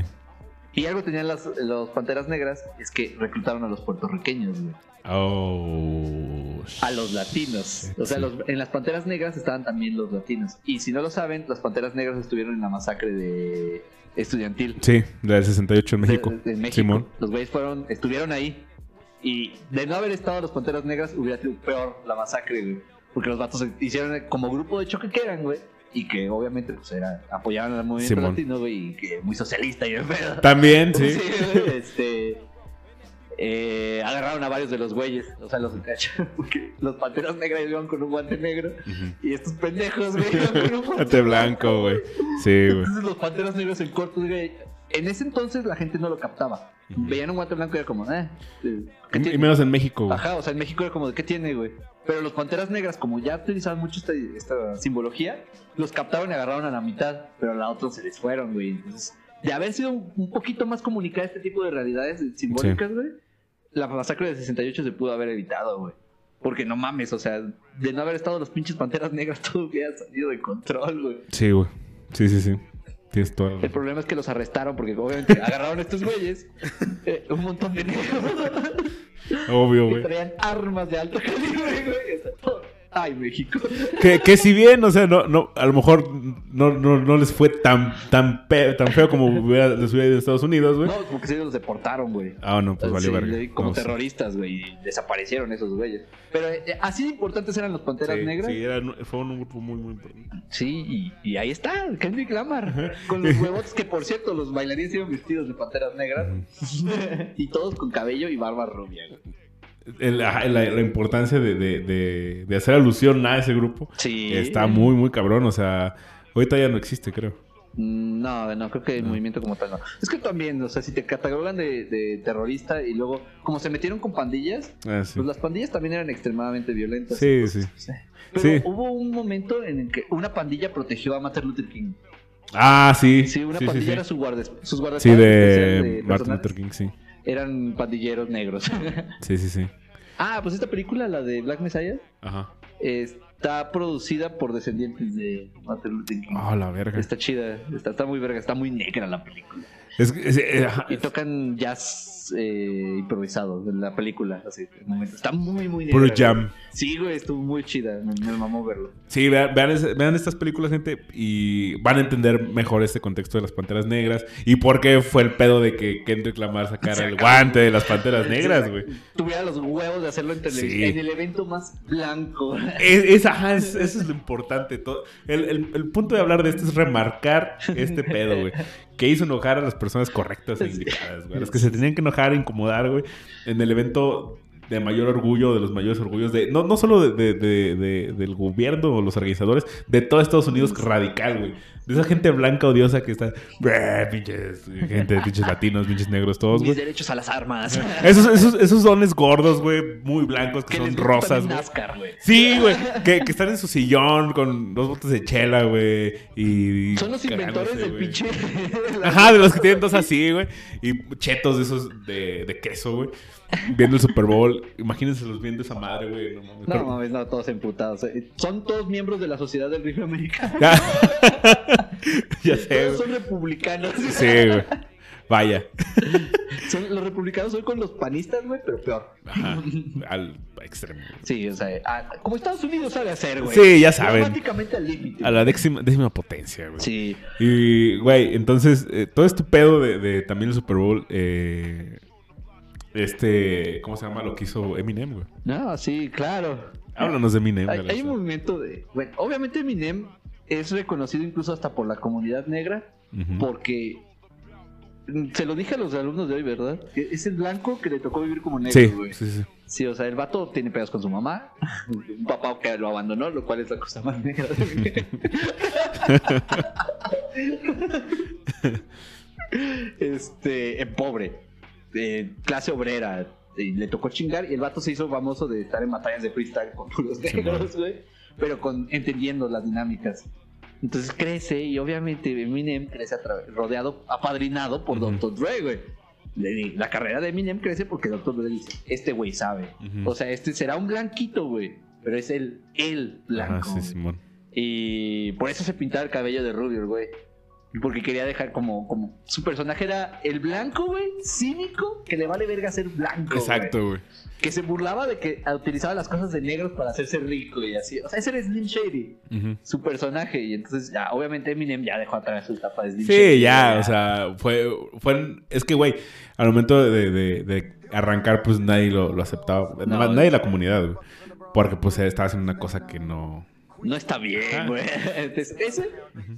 Y algo tenían las, los panteras negras, es que reclutaron a los puertorriqueños, güey. Oh. A los latinos. O sea, los- en las panteras negras estaban también los latinos. Y si no lo saben, las panteras negras estuvieron en la masacre de estudiantil. Sí, la del 68 en México. De- México. Simón. Los güeyes fueron, estuvieron ahí. Y de no haber estado los panteras negras, hubiera sido peor la masacre, güey. Porque los vatos se hicieron como grupo de choque que eran, güey. Y que obviamente, pues era, apoyaban al movimiento Simón. latino, güey. Y que muy socialista y pedo. También, sí. güey, este. eh, agarraron a varios de los güeyes, o sea, los cacharon, porque los panteras negras iban con un guante negro y estos pendejos, güey, iban con un Guante blanco, güey. Sí, güey. Entonces los panteras negros en corto, güey. En ese entonces la gente no lo captaba. Veían un guante blanco y era como, eh, ¿qué Y tiene? menos en México, güey. Ajá, o sea, en México era como, ¿de qué tiene, güey? Pero los panteras negras, como ya utilizaban mucho esta, esta simbología, los captaron y agarraron a la mitad, pero a la otra se les fueron, güey. Entonces, de haber sido un, poquito más comunicada este tipo de realidades simbólicas, güey, la masacre del 68 se pudo haber evitado, güey. Porque no mames, o sea, de no haber estado los pinches panteras negras, todo hubiera salido de control, güey. Sí, güey. Sí, sí, sí. La El problema es que los arrestaron porque obviamente agarraron a estos güeyes, eh, un montón de negros. Obvio, güey. traían armas de alto calibre, güey. Ay, México. Que, que si bien, o sea, no, no, a lo mejor no, no, no les fue tan, tan, pe- tan feo como hubiera, les hubiera ido a Estados Unidos, güey. No, porque sí los deportaron, güey. Ah, no, pues valió Sí, verga. como No, terroristas, güey. Desaparecieron esos güeyes. Pero eh, así de importantes eran los Panteras Sí, Negras. Sí, eran, fueron un grupo muy, muy importante. Sí, y, y ahí está, Kendrick Lamar. Con los huevotes que, por cierto, los bailarines iban vestidos de Panteras Negras. y todos con cabello y barba rubia, güey. La, la importancia de, de, de, de hacer alusión a ese grupo Sí. está muy, muy cabrón. O sea, ahorita ya no existe, creo. No, no, creo que el No. movimiento como tal no. Es que también, o sea, si te catalogan de, de terrorista y luego, como se metieron con pandillas, Ah, sí. pues las pandillas también eran extremadamente violentas. Sí, sí. Pero Sí. hubo un momento en el que una pandilla protegió a Martin Luther King. Ah, sí. Sí, una sí, sí, pandilla sí. era su guardes, sus Sí, guardaespaldas de especiales Martin Luther King, sí. Eran pandilleros negros. Sí, sí, sí. ah, pues esta película, la de Black Messiah, Ajá. está producida por descendientes de Martin Luther King. Ah, la verga. Está chida, está, está muy verga, está muy negra la película. Es, que- es- eh. Y tocan jazz eh, improvisado en la película. Así, en momento. Está muy, muy. Puro jam. Sí, güey, estuvo muy chida. Me, me mamó verlo. Sí, vean, vean, estas películas, gente, y van a entender mejor este contexto de las Panteras Negras y por qué fue el pedo de que Kendrick Lamar sacara el guante de las Panteras Negras, güey. Tuviera los huevos de hacerlo en, televisión, Sí. en el evento más blanco. Es, es- ajá, es- eso es lo importante. todo- el, el- el punto de hablar de esto es remarcar este pedo, güey. Que hizo enojar a las personas correctas e indicadas, güey. Las que se tenían que enojar e incomodar, güey. En el evento de mayor orgullo, de los mayores orgullos, de no, no solo de, de- de- de- del gobierno o los organizadores, de todo Estados Unidos radical, güey. De esa gente blanca odiosa que está, "Breh, pinches, gente, pinches latinos, pinches negros, todos, Mis güey. derechos a las armas. Esos, esos, esos dones gordos, güey, muy blancos, que, que son rosas, güey. NASCAR, güey. Sí, güey. Que, que están en su sillón con dos botes de chela, güey. Y. Son los inventores del pinche. Ajá, de los que tienen dos así, güey. Y chetos de esos de, de queso, güey. Viendo el Super Bowl. Imagínense los viendo esa madre, güey. No mames. No Pero- mames, no, todos emputados. eh. Son todos miembros de la Sociedad del Rifle Americano. Ya, sé, Todos son republicanos. Sí, güey. Vaya. Son- los republicanos son con los panistas, güey, pero peor. Ajá. Al extremo. Sí, o sea, a- como Estados Unidos sabe hacer, güey. Sí, ya saben. Dramáticamente al límite. A la décima, décima potencia, güey. Sí. Y, güey, entonces, eh, todo este pedo de, de también el Super Bowl, eh, este, ¿cómo se llama lo que hizo Eminem, güey? No, sí, claro. Háblanos de Eminem. Hay, hay un movimiento de. Bueno, obviamente Eminem es reconocido incluso hasta por la comunidad negra, porque. mm, Se lo dije a los alumnos de hoy, ¿verdad? Es el blanco que le tocó vivir como negro, Sí, güey. sí, sí. Sí, o sea, el vato tiene pedos con su mamá, un papá que lo abandonó, lo cual es la cosa más negra de Este, pobre, eh, clase obrera, y le tocó chingar y el vato se hizo famoso de estar en batallas de freestyle con puros negros, güey. Pero con, entendiendo las dinámicas. Entonces crece y obviamente Eminem crece rodeado, apadrinado por Ujú. Dr. Dre, güey. La carrera de Eminem crece porque Dr. Dre dice, este güey sabe. Ujú. O sea, este será un blanquito, güey. Pero es el, el blanco. Ajá, sí. Simón. Y por eso se pintaba el cabello de rubio, güey. Porque quería dejar como, como... Su personaje era el blanco, güey, cínico, que le vale verga ser blanco. Exacto, güey. Que se burlaba de que utilizaba las cosas de negros para hacerse rico y así. O sea, ese era Slim Shady, su personaje. Y entonces, ya, obviamente Eminem ya dejó atrás su etapa de Slim Sí, Shady. ya, o sea, fue, fue, es que, güey, al momento de, de- de arrancar, pues nadie lo, lo aceptaba, No. Nadie de la comunidad, güey, porque pues estaba haciendo una cosa que no... No está bien, güey. Entonces, ese,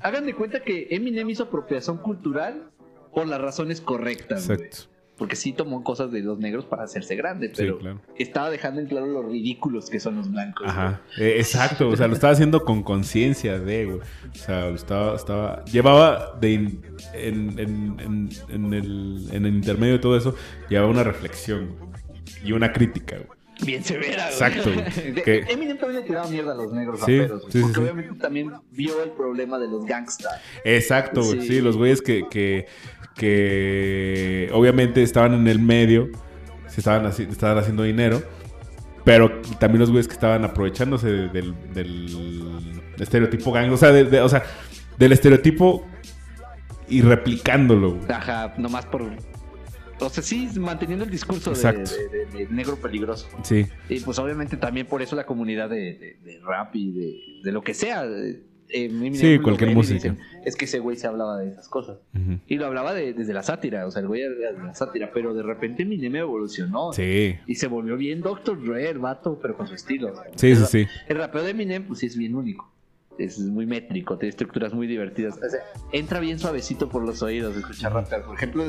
hagan de cuenta que Eminem hizo apropiación cultural por las razones correctas. Exacto. Porque sí tomó cosas de los negros para hacerse grande, Sí, pero claro. estaba dejando en claro lo ridículos que son los blancos. Ajá, eh, exacto, o sea, lo estaba haciendo con conciencia de, güey. O sea, lo estaba, estaba, llevaba de in- en, en- en- en el, en el intermedio de todo eso, llevaba una reflexión güey, y una crítica, güey. Bien severa, güey. Exacto, güey. De- Que- Eminem también le tiraba mierda a los negros Sí, raperos, güey, sí, sí, porque sí. obviamente también vio el problema de los gangsters. Exacto, güey. Sí. Los güeyes que, que, que obviamente estaban en el medio, se estaban, estaban haciendo dinero, pero también los güeyes que estaban aprovechándose de- del, del estereotipo gang, o sea, de- de- o sea, del estereotipo y replicándolo. güey. Ajá, nomás por... O sea, sí, manteniendo el discurso de, negro peligroso. Sí, Y pues obviamente también por eso la comunidad de, rap y de, lo que sea. eh, Sí, cualquier música. dicen, es que ese güey se hablaba de esas cosas. Y lo hablaba de- desde la sátira, o sea, el güey era de la sátira, pero de repente Eminem evolucionó. sí, Y se volvió bien Dr. Dre, el vato, pero con su estilo. sí, el, sí, sí. El rapeo de Eminem, pues sí es bien único. Es muy métrico, tiene estructuras muy divertidas. O sea, entra bien suavecito por los oídos escuchar rapear. Por ejemplo,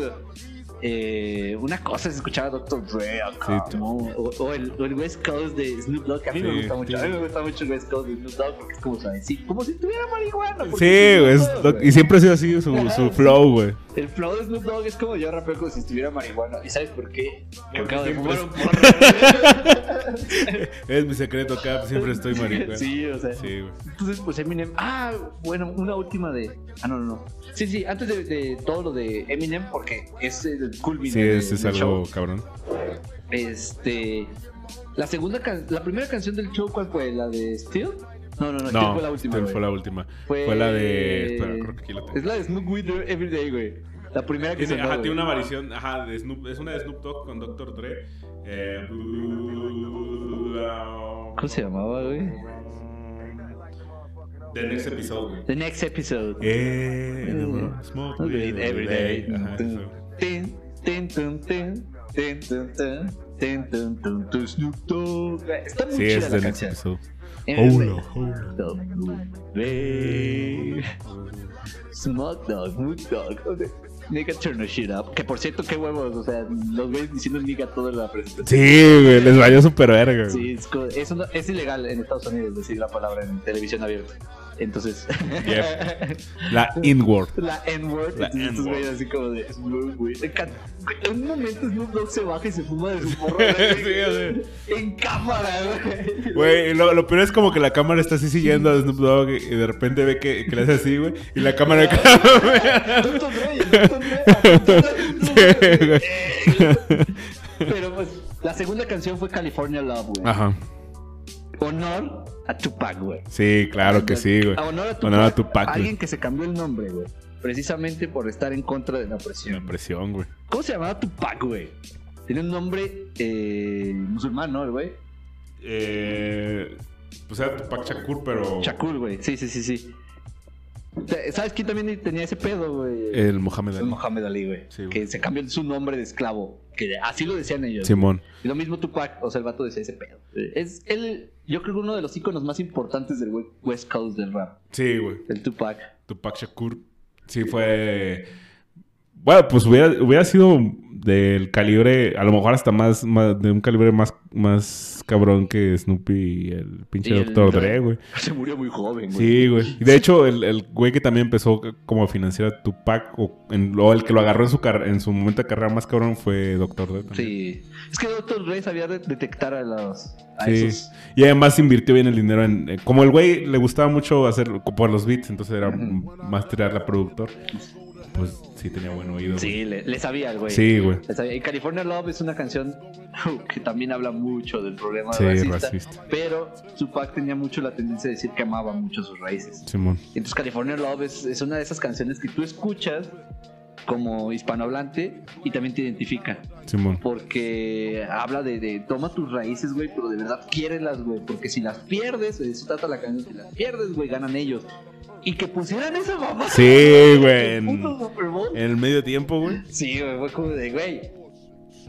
eh, una cosa es escuchar a Dr. Dre acá, Sí, ¿no? o, o el, o el West Coast de Snoop Dogg, que a mí me gusta mucho. sí. A mí me gusta mucho el West Coast de Snoop Dogg porque es como suavecito, como si tuviera marihuana. Sí, es y siempre ha sido así su, su flow, güey. El flow de Snoop Dogg es como yo rapeo como si estuviera marihuana. ¿Y sabes por qué? Porque acabo de fumar es- un porro. Es mi secreto acá, siempre estoy marihuana. Sí, o sea. Sí, güey. Entonces, pues Eminem. Ah, bueno, una última de. Ah, no, no, no. Sí, sí, antes de, de todo lo de Eminem, porque es el culmine Sí, de- es, algo show. cabrón. Este. La segunda can- la primera canción del show, ¿cuál fue? ¿La de Steel? No, no, no, No, fue la última. Fue la última. Fue- Fue la de. Espera, creo que aquí la tengo. Es la de Snoop You Everyday, güey. La primera que sonó, ajá, tiene una variación, ajá, de Snoop, es una de Snoop Dogg con Dr. Dre. Eh, ¿Cómo se llamaba, güey? The Next Episode, güey. The Next Episode. Eh, no, smoke weed every day. Ajá, eso. Tin, tin, tin, tin, tin, tin, tin, tin, tin, tin, tin, Snoop Dogg. Está muy Sí, chida es la canción. Episode. Hola. Smoke Dog, Smoke Dog. Nigga turn the shit up. Que por cierto, qué huevos. O sea, los ves diciendo nigga toda la presentación. Sí, güey, les valió super verga. Sí, es, es ilegal en Estados Unidos decir la palabra en televisión abierta. Entonces. Yep. La N-word. La entonces estos N-word. güeyes así como de Snoop, güey. En un momento Snoop Dogg se baja y se fuma de su porro. Sí. En cámara, güey. Güey, lo, lo peor es como que la cámara está así siguiendo a Snoop Dogg y de repente ve que, que le hace así, güey. Y la cámara güey. Pero pues, la segunda canción fue California Love, güey. Ajá. Honor a Tupac, güey. Sí, claro que sí, güey. A honor a Tupac. Honor a Tupac. Alguien que se cambió el nombre, güey. Precisamente por estar en contra de la La opresión. presión, güey. ¿Cómo se llamaba Tupac, güey? Tiene un nombre eh, musulmán, ¿no, el güey? Eh, pues era Tupac Shakur, pero. Shakur, güey. Sí, sí, sí, sí. ¿Sabes quién también tenía ese pedo, güey? El Mohamed Ali. Mohamed Ali, güey. Sí, güey. que se cambió su nombre de esclavo. Que así lo decían ellos. Simón. Y lo mismo Tupac, o sea, el vato decía ese pedo. Es él, yo creo que uno de los íconos más importantes del we- West Coast del rap. Sí, güey. El Tupac. Tupac Shakur. Sí, fue. Bueno, pues hubiera, hubiera sido del calibre, a lo mejor hasta más, más de un calibre más, más cabrón que Snoopy y el pinche Y el- Dr. Dre, güey. Se murió muy joven, güey. Sí, güey. Y de hecho, el, el güey que también empezó como a financiar a Tupac, o, en, o el que lo agarró en su, car- en su momento de carrera más cabrón fue Dr. Dre. también. Sí. Es que Dr. Dre sabía de- detectar a los. A Sí. esos. Y además invirtió bien el dinero en... eh, como el güey le gustaba mucho hacer por los beats, entonces era más tirarle a productor. Pues sí tenía buen oído. Sí, le, le sabía el güey. Sí, güey. Y California Love es una canción que también habla mucho del problema Sí, racista, racista. Pero Tupac tenía mucho la tendencia de decir que amaba mucho sus raíces. Simón. Entonces California Love es, es una de esas canciones que tú escuchas como hispanohablante y también te identifica. Simón. Porque habla de, de toma tus raíces, güey, pero de verdad quiérelas, güey. Porque si las pierdes, de eso trata la canción, si las pierdes, güey, ganan ellos. Y que pusieran esa mamá. Sí, güey. En, el medio tiempo, güey. Sí, güey, fue como de, güey,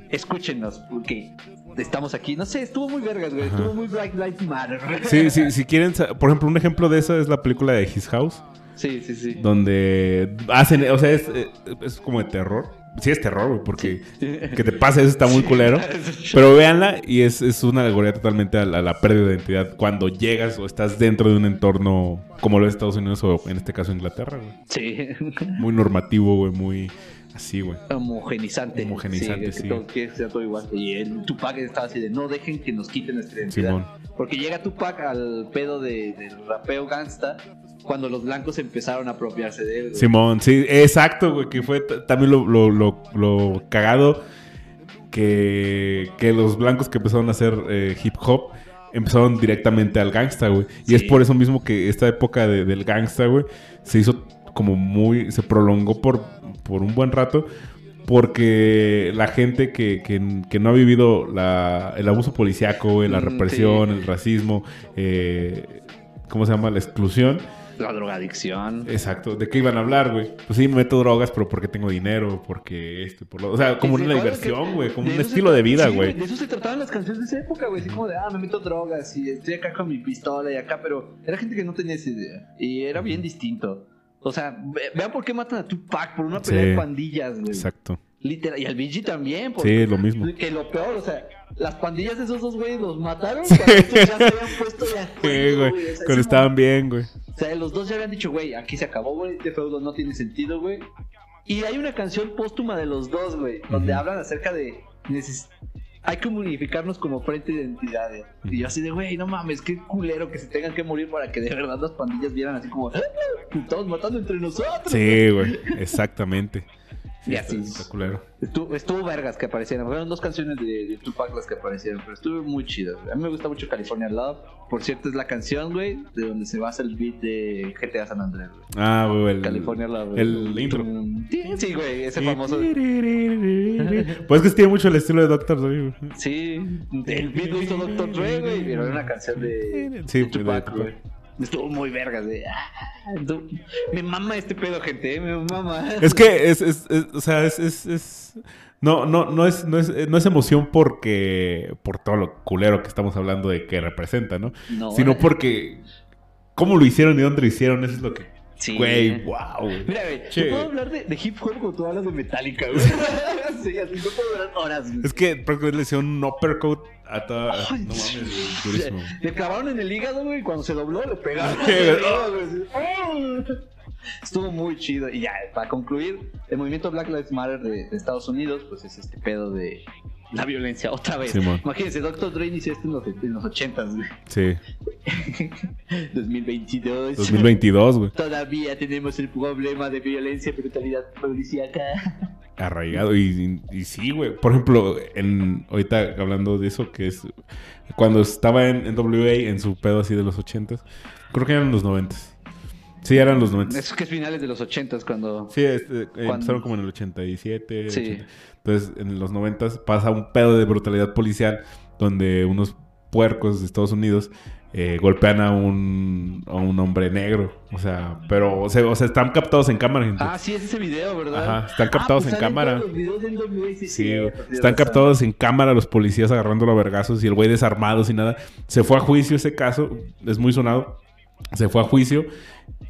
escúchenos, porque estamos aquí. No sé, estuvo muy vergas, güey. Ajá. Estuvo muy Black Lives Matter. Sí, sí, si quieren, por ejemplo, un ejemplo de eso es la película de His House, Sí, sí, sí. donde hacen, o sea, es, eh, es como de terror. Sí, es terror, güey, porque que te pase eso está muy culero. Pero véanla y es, es una alegoría totalmente a la, a la pérdida de identidad cuando llegas o estás dentro de un entorno como lo es Estados Unidos o en este caso Inglaterra, güey. Sí. Muy normativo, güey, muy así, güey. Homogenizante. Homogenizante, sí. sí. Que todo, que sea todo igual. Y el Tupac estaba así de no dejen que nos quiten nuestra identidad. Simón. Porque llega Tupac al pedo de, del rapeo gangsta cuando los blancos empezaron a apropiarse de él. güey. Simón, sí, exacto, güey, que fue también lo, lo, lo, lo cagado que, que los blancos que empezaron a hacer eh, hip hop empezaron directamente al gangsta, güey. Y es por eso mismo que esta época de- del gangsta, güey, se hizo como muy, se prolongó por, por un buen rato. Porque la gente que, que- que no ha vivido la- el abuso policíaco, güey, la Mm, represión, sí. el racismo, eh, ¿cómo se llama? La exclusión. La drogadicción. Exacto, ¿de qué iban a hablar, güey? Pues sí, me meto drogas, pero porque tengo dinero, porque esto, y por lo... O sea, como Sí, una diversión, güey, como un estilo de vida, sí, güey. De eso se trataban las canciones de esa época, güey. Así como de, ah, me meto drogas y estoy acá con mi pistola y acá, pero era gente que no tenía esa idea. Y era bien distinto. O sea, ve- vean por qué matan a Tupac por una pelea Sí. de pandillas, güey. Exacto. Literal. Y al BG también. por- Sí, lo mismo. Que lo peor, o sea, las pandillas de esos dos güeyes los mataron cuando estos ya se habían puesto de Sí, acuerdo, güey. O sea, cuando estaban bien, güey. o sea, los dos ya habían dicho, güey, aquí se acabó, güey, este feudo no tiene sentido, güey. Y hay una canción póstuma de los dos, güey, donde hablan acerca de... Hay que unificarnos como frente de identidades. Y yo así de, güey, no mames, qué culero que se tengan que morir para que de verdad las pandillas vieran así como... "Ah, Estamos matando entre nosotros. Sí, güey, exactamente. Sí, Y así. Estuvo, estuvo vergas que aparecieron. Fueron dos canciones de, de Tupac las que aparecieron, pero estuvo muy chido. A mí me gusta mucho California Love. Por cierto, es la canción, güey, de donde se basa el beat de GTA San Andrés, güey. Ah, güey, el... California Love. el intro. Sí, güey, ese famoso. Pues es que tiene mucho el estilo de Doctor Dre, güey. Sí, el beat lo hizo Dr. Dre, güey, pero era una canción de, Sí, de Tupac. güey. Estuvo muy vergas, de. tú- Me mama este pedo, gente, eh, me mama. Es que es, es, es- o sea, es, es, no, no, no es, no es, no es emoción porque, por todo lo culero que estamos hablando de que representa, ¿no? No, Sino eh, porque, cómo lo hicieron y dónde lo hicieron, eso es lo que, Sí. güey, wow. Mira, güey, yo puedo hablar de, de hip hop como tú hablas de Metallica, güey. sí, así no puedo hablar horas, güey. Es que prácticamente le hicieron un uppercut a toda, no mames, durísimo. Le clavaron en el hígado, güey, y cuando se dobló le pegaron. Sí, así. Estuvo muy chido. Y ya, para concluir, el movimiento Black Lives Matter de, de Estados Unidos, pues es este pedo de la violencia otra vez. Simón. Imagínense, Dr. Dre inició esto en los, en los 80s, güey. Sí, 2022. 2022, güey. Todavía tenemos el problema de violencia y brutalidad policíaca. Arraigado. Y, y, y sí, güey. Por ejemplo, en, ahorita hablando de eso, que es cuando estaba en, en WA, en su pedo así de los 80s, creo que eran los 90s. Sí, eran los 90s. Es que es finales de los 80s cuando... Sí, este, empezaron como en el 87. Sí. 80. Entonces, en los 90 pasa un pedo de brutalidad policial donde unos puercos de Estados Unidos eh, golpean a un, a un hombre negro. O sea, pero, o sea, o sea, están captados en cámara, gente. Ah, sí, es ese video, ¿verdad? Ajá, están captados pues en cámara. sí, tienes están captados en cámara los policías agarrándolo a vergazos y el güey desarmado sin nada. Se fue a juicio ese caso, es muy sonado. Se fue a juicio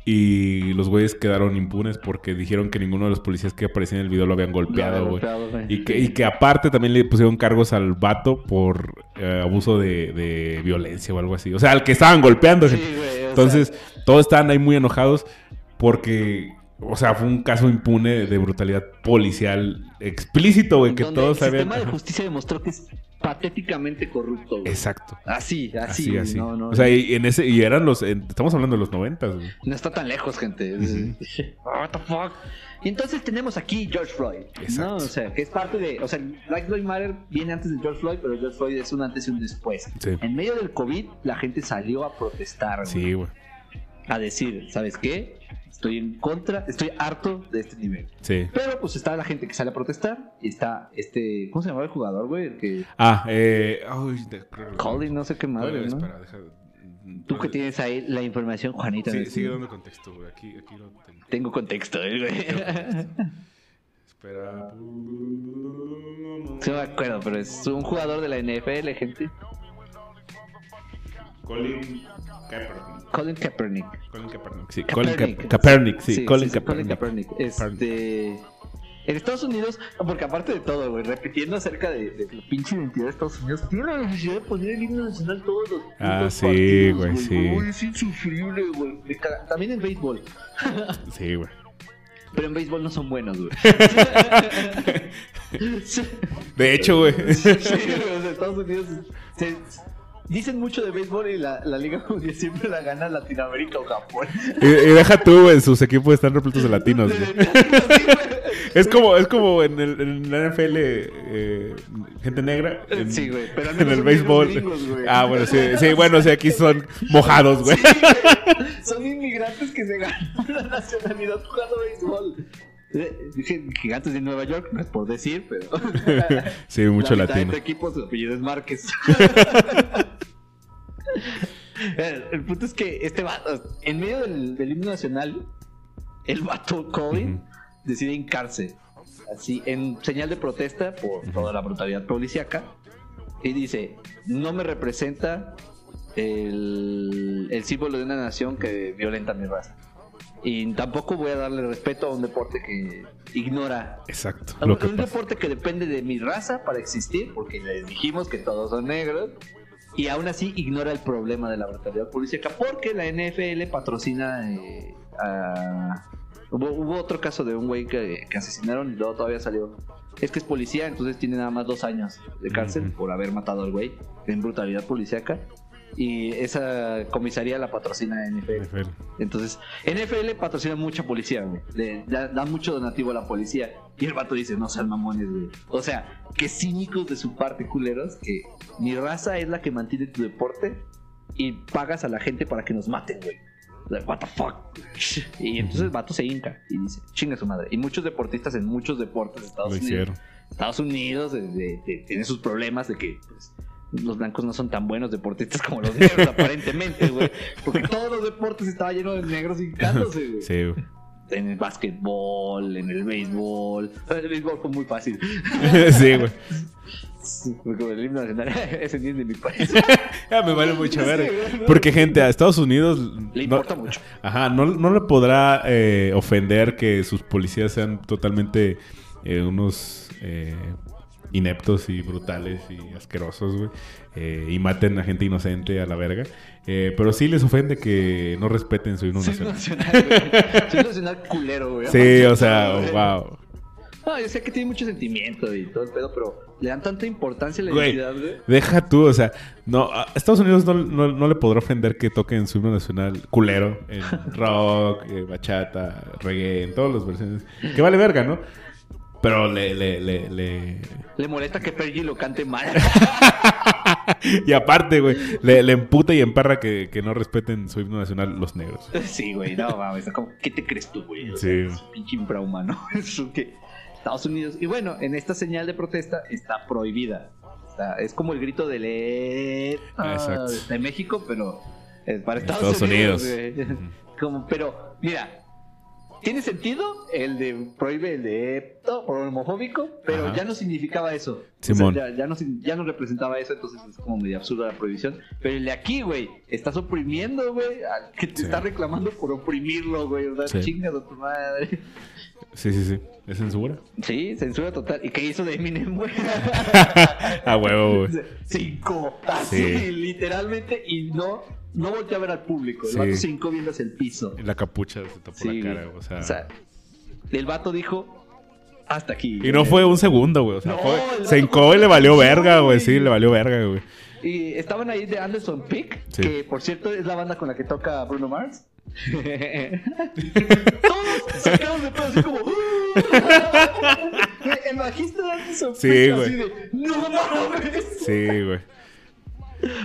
Y los güeyes quedaron impunes porque dijeron que ninguno de los policías que aparecían en el video lo habían golpeado, güey. Y que, y que aparte también le pusieron cargos al vato por eh, abuso de, de violencia o algo así. O sea, al que estaban golpeando. Sí, güey, o Entonces, todos estaban ahí muy enojados porque, o sea, fue un caso impune de brutalidad policial explícito, güey, que donde todos el sabían. sistema de justicia demostró que es patéticamente corrupto, güey. Exacto. Así, así, Así, así. No, no, o sea, y, en ese, y eran los. en- estamos hablando de los noventas, güey. no está tan lejos, gente. Ujú. What the fuck. Y entonces tenemos aquí George Floyd. Exacto. ¿no? O sea, que es parte de. O sea, Black Lives Matter viene antes de George Floyd, pero George Floyd es un antes y un después. Sí. En medio del COVID, la gente salió a protestar. Sí, güey. A decir, ¿sabes qué? Estoy en contra, estoy harto de este nivel. Sí. Pero pues está la gente que sale a protestar y está este. ¿Cómo se llamaba el jugador, güey? El que. Ah, eh. ay, de- Colin, no sé qué madre, Eh, ¿no? Espera, deja. Tú que tienes ahí la información, Juanita. Sí, sigue dando contexto, güey. Aquí, aquí lo tengo. Tengo contexto, eh, güey. Espera. Sí, me acuerdo, pero es un jugador de la NFL, gente. Colin Kaepernick. Colin Kaepernick. Colin Kaepernick. Sí, Colin Kaepernick. Ka- Kaepernick. Sí, Sí, Colin sí, sí, Kaepernick. Kaepernick. Este. En Estados Unidos, porque aparte de todo, güey, repitiendo acerca de, de la pinche identidad de Estados Unidos, tiene la necesidad de poner el himno nacional todos los Ah, sí, partidos, güey, sí. Uy, es insufrible, güey. También en béisbol. Sí, güey. Pero en béisbol no son buenos, güey. De hecho, güey. sí, güey, o sea, Estados Unidos. se- dicen mucho de béisbol y la, la Liga Mundial siempre la gana Latinoamérica o Japón. Y, y deja tú, güey, sus equipos están repletos de latinos, güey. Es como, es como en, el, en la NFL, eh, gente negra. En, Sí, güey, pero al en el son béisbol. gringos, güey. ah, bueno, sí, sí, bueno, sí, aquí son mojados, güey. Son inmigrantes que se ganan la nacionalidad jugando béisbol. Eh, Dije gigantes de Nueva York, no es por decir, pero. Sí, mucho La latino. De tu equipo, su apellido es Márquez. el, el punto es que este vato, en medio del, del himno nacional, el vato Colin decide hincarse. Así, en señal de protesta por toda la brutalidad policíaca. Y dice: No me representa el, el símbolo de una nación que violenta mi raza. Y tampoco voy a darle respeto a un deporte que ignora Exacto. a Lo un que un deporte que depende de mi raza para existir, porque les dijimos que todos son negros, y aún así ignora el problema de la brutalidad policíaca, porque la NFL patrocina eh, a... Hubo, hubo otro caso de un güey que, que asesinaron y luego todavía salió. Es que es policía, entonces tiene nada más dos años de cárcel por haber matado al güey en brutalidad policíaca. Y esa comisaría la patrocina NFL. NFL. Entonces, NFL patrocina mucha policía, güey. Le da, da mucho donativo a la policía. Y el vato dice, no sean mamones, güey. O sea, qué cínicos de su parte, culeros, que mi raza es la que mantiene tu deporte y pagas a la gente para que nos maten, güey. Like, what the fuck. Y entonces el vato se hinca y dice, chinga su madre. Y muchos deportistas en muchos deportes de Estados Lo Unidos hicieron. Estados Unidos de- de- de- tiene sus problemas de que pues, los blancos no son tan buenos deportistas como los negros, aparentemente, güey. Porque todos los deportes estaban llenos de negros hincándose, güey. Sí, güey. En el básquetbol, en el béisbol. El béisbol fue muy fácil. sí, güey. Porque el himno nacional es de mi país. Ya me vale mucho Sí, ver. Porque, gente, a Estados Unidos. Le no- importa mucho. Ajá, no, no le podrá eh, ofender que sus policías sean totalmente eh, unos eh, ineptos y brutales y asquerosos, güey. eh, y maten a gente inocente a la verga. Eh, pero sí les ofende que no respeten su himno Soy nacional. nacional, nacional culero, güey. Sí, o sea, wow. No, yo sé que tiene mucho sentimiento y todo el pedo, pero le dan tanta importancia a la Güey. identidad, güey. Deja tú, o sea, no, a Estados Unidos no, no- no le podrá ofender que toquen su himno nacional culero en rock, eh, bachata, reggae, en todas las versiones. Que vale verga, ¿no? Pero le, le, le, le... Le molesta que Fergie lo cante mal. Y aparte, güey, le, le emputa y emparra que, que no respeten su himno nacional los negros. Sí, güey, no mames. como, ¿Qué te crees tú, güey? O Sí. sea, es un pinche infrahumano. Que Estados Unidos. Y bueno, en esta señal de protesta está prohibida. Está- es como el grito de le de México, pero es para Estados, Estados Unidos. Unidos. como, pero, mira, tiene sentido el de prohíbe el de por homofóbico, pero Ajá. ya no significaba eso. Simón. O sea, ya, ya no, ya no representaba eso, entonces es como medio absurda la prohibición. Pero el de aquí, güey, estás oprimiendo, güey, al que te Sí. está reclamando por oprimirlo, güey. O sea, Sí. chingas a tu madre. Sí, sí, sí. ¿Es censura? Sí, censura total. ¿Y qué hizo de Eminem, güey? A huevo, güey. Cinco, así, Sí. literalmente, y no, no volteó a ver al público. El vato cinco viendo hacia el piso. La capucha se tapó Sí, la cara, güey. o sea. O sea, el vato dijo, hasta aquí. y no fue un segundo, güey. O sea, No, fue- se hincó y le valió verga, güey. Sí, le valió verga, güey. Y estaban ahí de Anderson Peak, Sí. que por cierto es la banda con la que toca Bruno Mars. Todos sacados de pedo así como. El bajista de Anderson Sí, así de. ¡No mames! Sí, güey.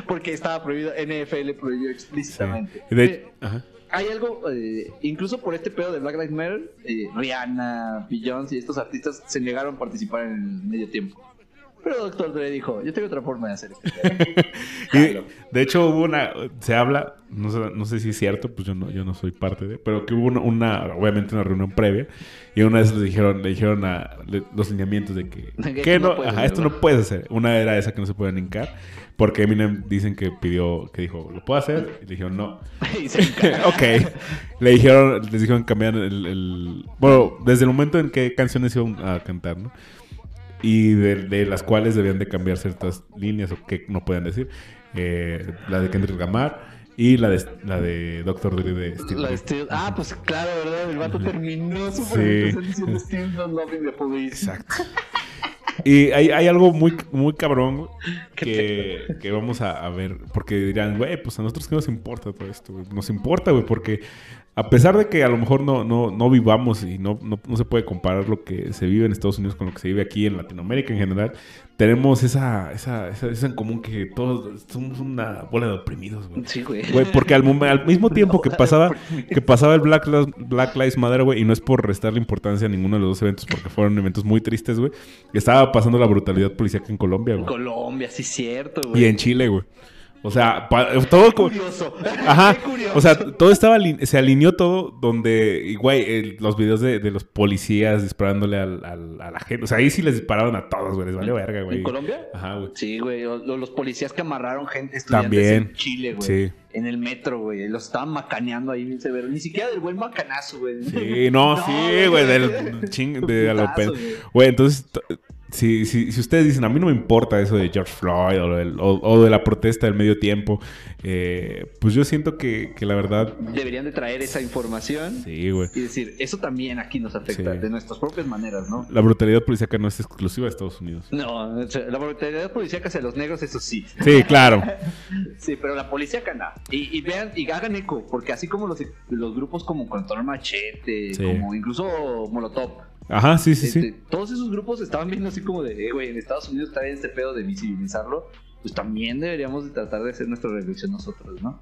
Porque estaba prohibido, NFL prohibió explícitamente. Sí. De- Eh, Ajá. hay algo, eh, incluso por este pedo de Black Lives Matter, eh, Rihanna, Beyoncé y estos artistas se negaron a participar en el medio tiempo. Pero Dr. Dre dijo, yo tengo otra forma de hacer esto. De hecho hubo una, se habla, no sé, no sé si es cierto, pues yo no, yo no soy parte de, pero que hubo una, una- obviamente una reunión previa y una vez le dijeron, le dijeron a le- los lineamientos de que, esto no ajá, hacer, esto ¿no? puedes hacer. Una era esa que no se pueden hincar, porque Eminem dicen que pidió, que dijo, ¿lo puedo hacer? Y le dijeron, no. y se ok. Le dijeron, les dijeron cambiar el, el- Bueno, desde el momento en que canciones iban a cantar, ¿no? Y de, de las cuales debían de cambiar ciertas líneas o que no pueden decir. Eh, la de Kendrick Lamar y la de, la de Dr. Dre de Steve La de. Steve- ah, pues claro, ¿verdad? El vato terminó su Sí. diciendo Still not loving the police. Exacto. Y hay, hay algo muy, muy cabrón que, que vamos a, a ver. Porque dirán, güey, pues a nosotros qué nos importa todo esto. güey? Nos importa, güey, porque a pesar de que a lo mejor no, no, no vivamos y no, no, no se puede comparar lo que se vive en Estados Unidos con lo que se vive aquí en Latinoamérica en general, tenemos esa, esa, esa, esa en común que todos somos una bola de oprimidos, güey. Sí, güey. Güey, porque al, mismo tiempo que pasaba que pasaba el Black, Lives- Black Lives Matter, güey, y no es por restarle importancia a ninguno de los dos eventos porque fueron eventos muy tristes, güey. Estaba pasando la brutalidad policíaca en Colombia, güey. Colombia, sí, cierto, güey. Y en Chile, güey. O sea, todo Curioso. Ajá. Qué curioso. O sea, todo estaba se alineó todo donde, güey, el- los videos de, de los policías disparándole al- al- a la gente. O sea, ahí sí les dispararon a todos, güey. Les valió verga, güey. ¿En Colombia? Ajá, güey. Sí, güey. Los policías que amarraron gente, estudiantes También. en Chile, güey. Sí. En el metro, güey. Los estaban macaneando ahí bien severo. Ni siquiera del buen macanazo, güey. Sí, no, sí, güey, del ching, de a güey. Entonces, si, si, si ustedes dicen, a mí no me importa eso de George Floyd o, del- o- o de la protesta del medio tiempo, eh, pues yo siento que, que la verdad, Deberían de traer esa información sí, güey. y decir, eso también aquí nos afecta Sí. de nuestras propias maneras, ¿no? La brutalidad policíaca no es exclusiva de Estados Unidos. No, la brutalidad policíaca hacia los negros, eso sí. Sí, claro. Sí, pero la policía no. Y, y vean, y hagan eco, porque así como los, los grupos como Control Machete, Sí. como incluso Molotov, Ajá, sí, sí, este, sí. todos esos grupos estaban viendo así como de, eh, güey, en Estados Unidos está bien este pedo de visibilizarlo, pues también deberíamos de tratar de hacer nuestra reflexión nosotros, ¿no?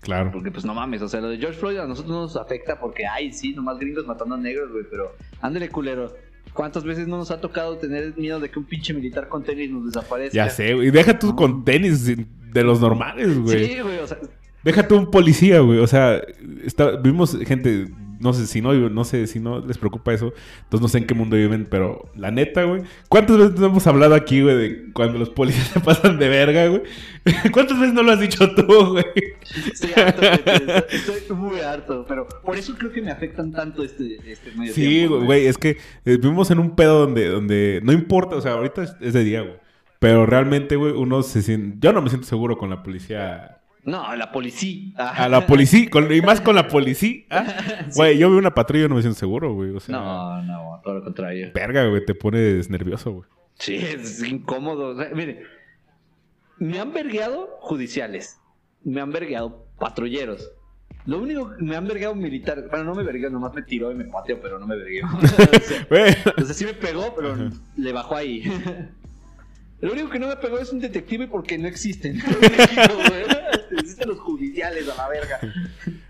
Claro. Porque pues no mames, o sea, lo de George Floyd a nosotros no nos afecta porque, ay, sí, nomás gringos matando a negros, güey, pero ándale culero. ¿Cuántas veces no nos ha tocado tener miedo de que un pinche militar con tenis nos desaparezca? Ya sé, güey. Deja tú con tenis de los normales, güey. Sí, güey, o sea, Deja tú un policía, güey. O sea, está, vimos gente, no sé si no, no sé si no les preocupa eso. Entonces no sé en qué mundo viven, pero la neta, güey. ¿Cuántas veces hemos hablado aquí, güey, de cuando los policías se pasan de verga, güey? ¿Cuántas veces no lo has dicho tú, güey? estoy harto, güey, estoy muy harto, pero por eso creo que me afectan tanto este, este medio Sí, tiempo, güey, güey. Es que eh, vivimos en un pedo donde, donde no importa, o sea, ahorita es, es de día, güey. Pero realmente, güey, uno se siente... Yo no me siento seguro con la policía No, la policía. A la policía, con- y más con la policía. ¿ah? Güey, yo veo una patrulla y no me siento seguro, güey. O sea, No, no, todo lo contrario. verga, güey, te pones nervioso, güey. Sí, es incómodo. O sea, mire, me han vergueado judiciales. Me han vergueado patrulleros. Lo único que me han vergueado militares. Bueno, no me vergueó, nomás me tiró y me pateó, pero no me vergueó. o, sea, o sea, sí me pegó, pero le bajó ahí. Lo único que no me pegó es un detective porque no existen. güey. Existen los judiciales a la verga.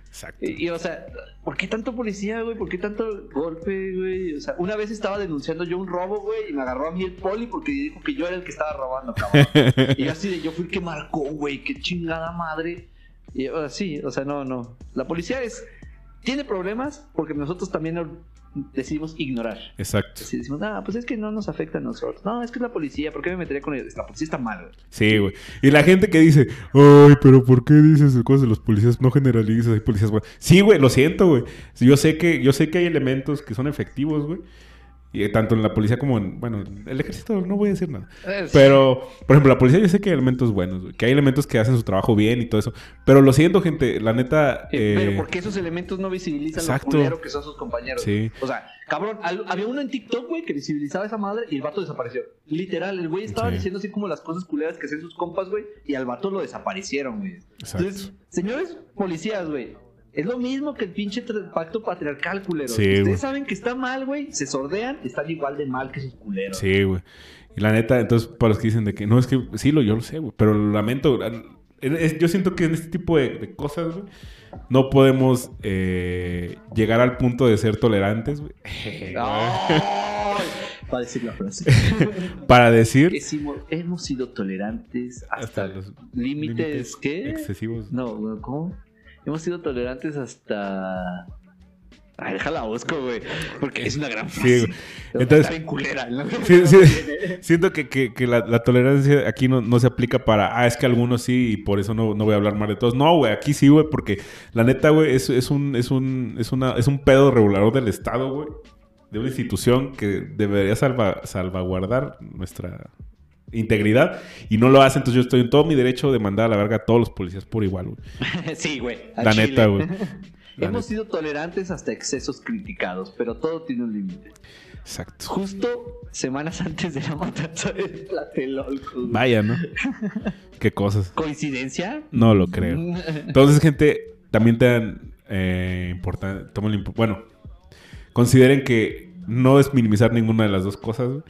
Exacto. Y, y, o sea, ¿por qué tanto policía, güey? ¿Por qué tanto golpe, güey? O sea, una vez estaba denunciando yo un robo, güey, y me agarró a mí el poli porque dijo que yo era el que estaba robando, cabrón. y yo así de, yo fui el que marcó, güey, qué chingada madre. Y o sea, sí, o sea, no, no. La policía es tiene problemas porque nosotros también decidimos ignorar. Exacto. Decimos, ah, pues es que no nos afecta a nosotros. No, es que es la policía, ¿por qué me metería con ellos? La policía está mal, güey. Sí, güey. Y la gente que dice, ay, pero ¿por qué dices cosas de los policías? No generalizas, hay policías, güey. Sí, güey, lo siento, güey. Yo sé que, yo sé que hay elementos que son efectivos, güey. Y eh, tanto en la policía como en, bueno, el ejército no voy a decir nada. Es- Pero, por ejemplo, la policía yo sé que hay elementos buenos. Que hay elementos que hacen su trabajo bien y todo eso. Pero lo siento, gente, la neta... Eh, eh, pero porque esos elementos no visibilizan exacto. lo culero que son sus compañeros. Sí. O sea, cabrón, al- había uno en TikTok, güey, que visibilizaba a esa madre y el vato desapareció. Literal, el güey estaba Sí. diciendo así como las cosas culeras que hacen sus compas, güey, y al vato lo desaparecieron, güey. Entonces, señores policías, güey, es lo mismo que el pinche pacto patriarcal, culero. Sí, Ustedes saben que está mal, güey, se sordean, están igual de mal que sus culeros. Sí, güey. Y la neta, entonces, para los que dicen de que no, es que sí, lo, yo lo sé, güey. Pero lo lamento. Es- yo siento que en este tipo de, de cosas, güey, no podemos eh, llegar al punto de ser tolerantes, güey. ¡Ay! Va a decir la frase. Para decir Que sí, hemos sido tolerantes hasta, hasta los límites, ¿qué? excesivos. No, güey, ¿cómo? Hemos sido tolerantes hasta. Ay, déjala busco, güey. Porque es una gran Sí, frase. güey. Está Entonces- bien culera. ¿no? Sí, sí. Siento que, que- que la, la tolerancia aquí no, no se aplica para, ah, es que algunos sí y por eso no, no voy a hablar mal de todos. No, güey, aquí sí, güey, porque la neta, güey, es, es, un, es, un, es, una, es un pedo regulador del Estado, güey, de una institución que debería salva, salvaguardar nuestra integridad y no lo hace, entonces yo estoy en todo mi derecho de mandar a la verga a todos los policías por igual, güey. sí, güey. a La Chile. neta, güey. La Hemos neta. sido tolerantes hasta excesos criticados, pero todo tiene un límite. Exacto. Justo semanas antes de la matanza de Tlatelolco. güey. Vaya, ¿no? Qué cosas. ¿Coincidencia? No lo creo. Entonces, gente, también te dan eh, importante. tomen impo- Bueno, consideren que no es minimizar ninguna de las dos cosas. güey.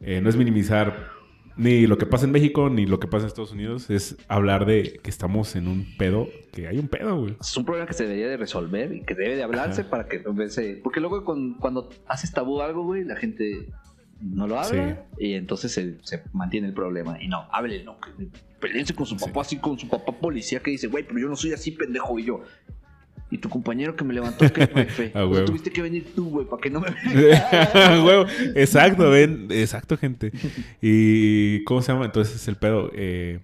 Eh, no es minimizar ni lo que pasa en México ni lo que pasa en Estados Unidos. Es hablar de que estamos en un pedo, que hay un pedo, güey. Es un problema que se debería de resolver y que debe de hablarse Ajá. para que no se... Porque luego con- cuando haces tabú algo, güey, la gente no lo habla y entonces se, se mantiene el problema. Y no, hable, no. Peleense con su Sí. papá, así con su papá policía que dice, güey, pero yo no soy así, pendejo. Y yo... Y tu compañero que me levantó, ¿qué, jefe? A Pues huevo. tuviste que venir tú, güey, para que no me... Huevo. Exacto, ven. Exacto, gente. Y ¿cómo se llama? Entonces es el pedo. eh,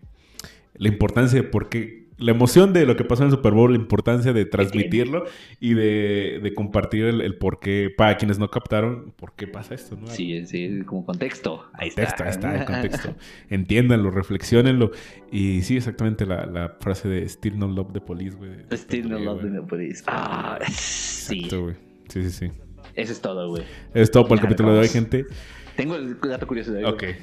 la importancia de por qué. La emoción de lo que pasó en el Super Bowl, la importancia de transmitirlo y de, de compartir el, el por qué, para quienes no captaron, por qué pasa esto, ¿no? Sí, sí, como contexto. Ahí Contexto, está. ahí está, el contexto. Entiéndanlo, reflexionenlo. Y sí, exactamente la, la frase de Still No Love the Police, güey. Still no love the police. Ah, sí. Exacto, güey. Sí, sí, sí. Eso es todo, güey. Es todo por el capítulo de hoy, gente. Tengo el dato curioso de hoy. Ok. Eh,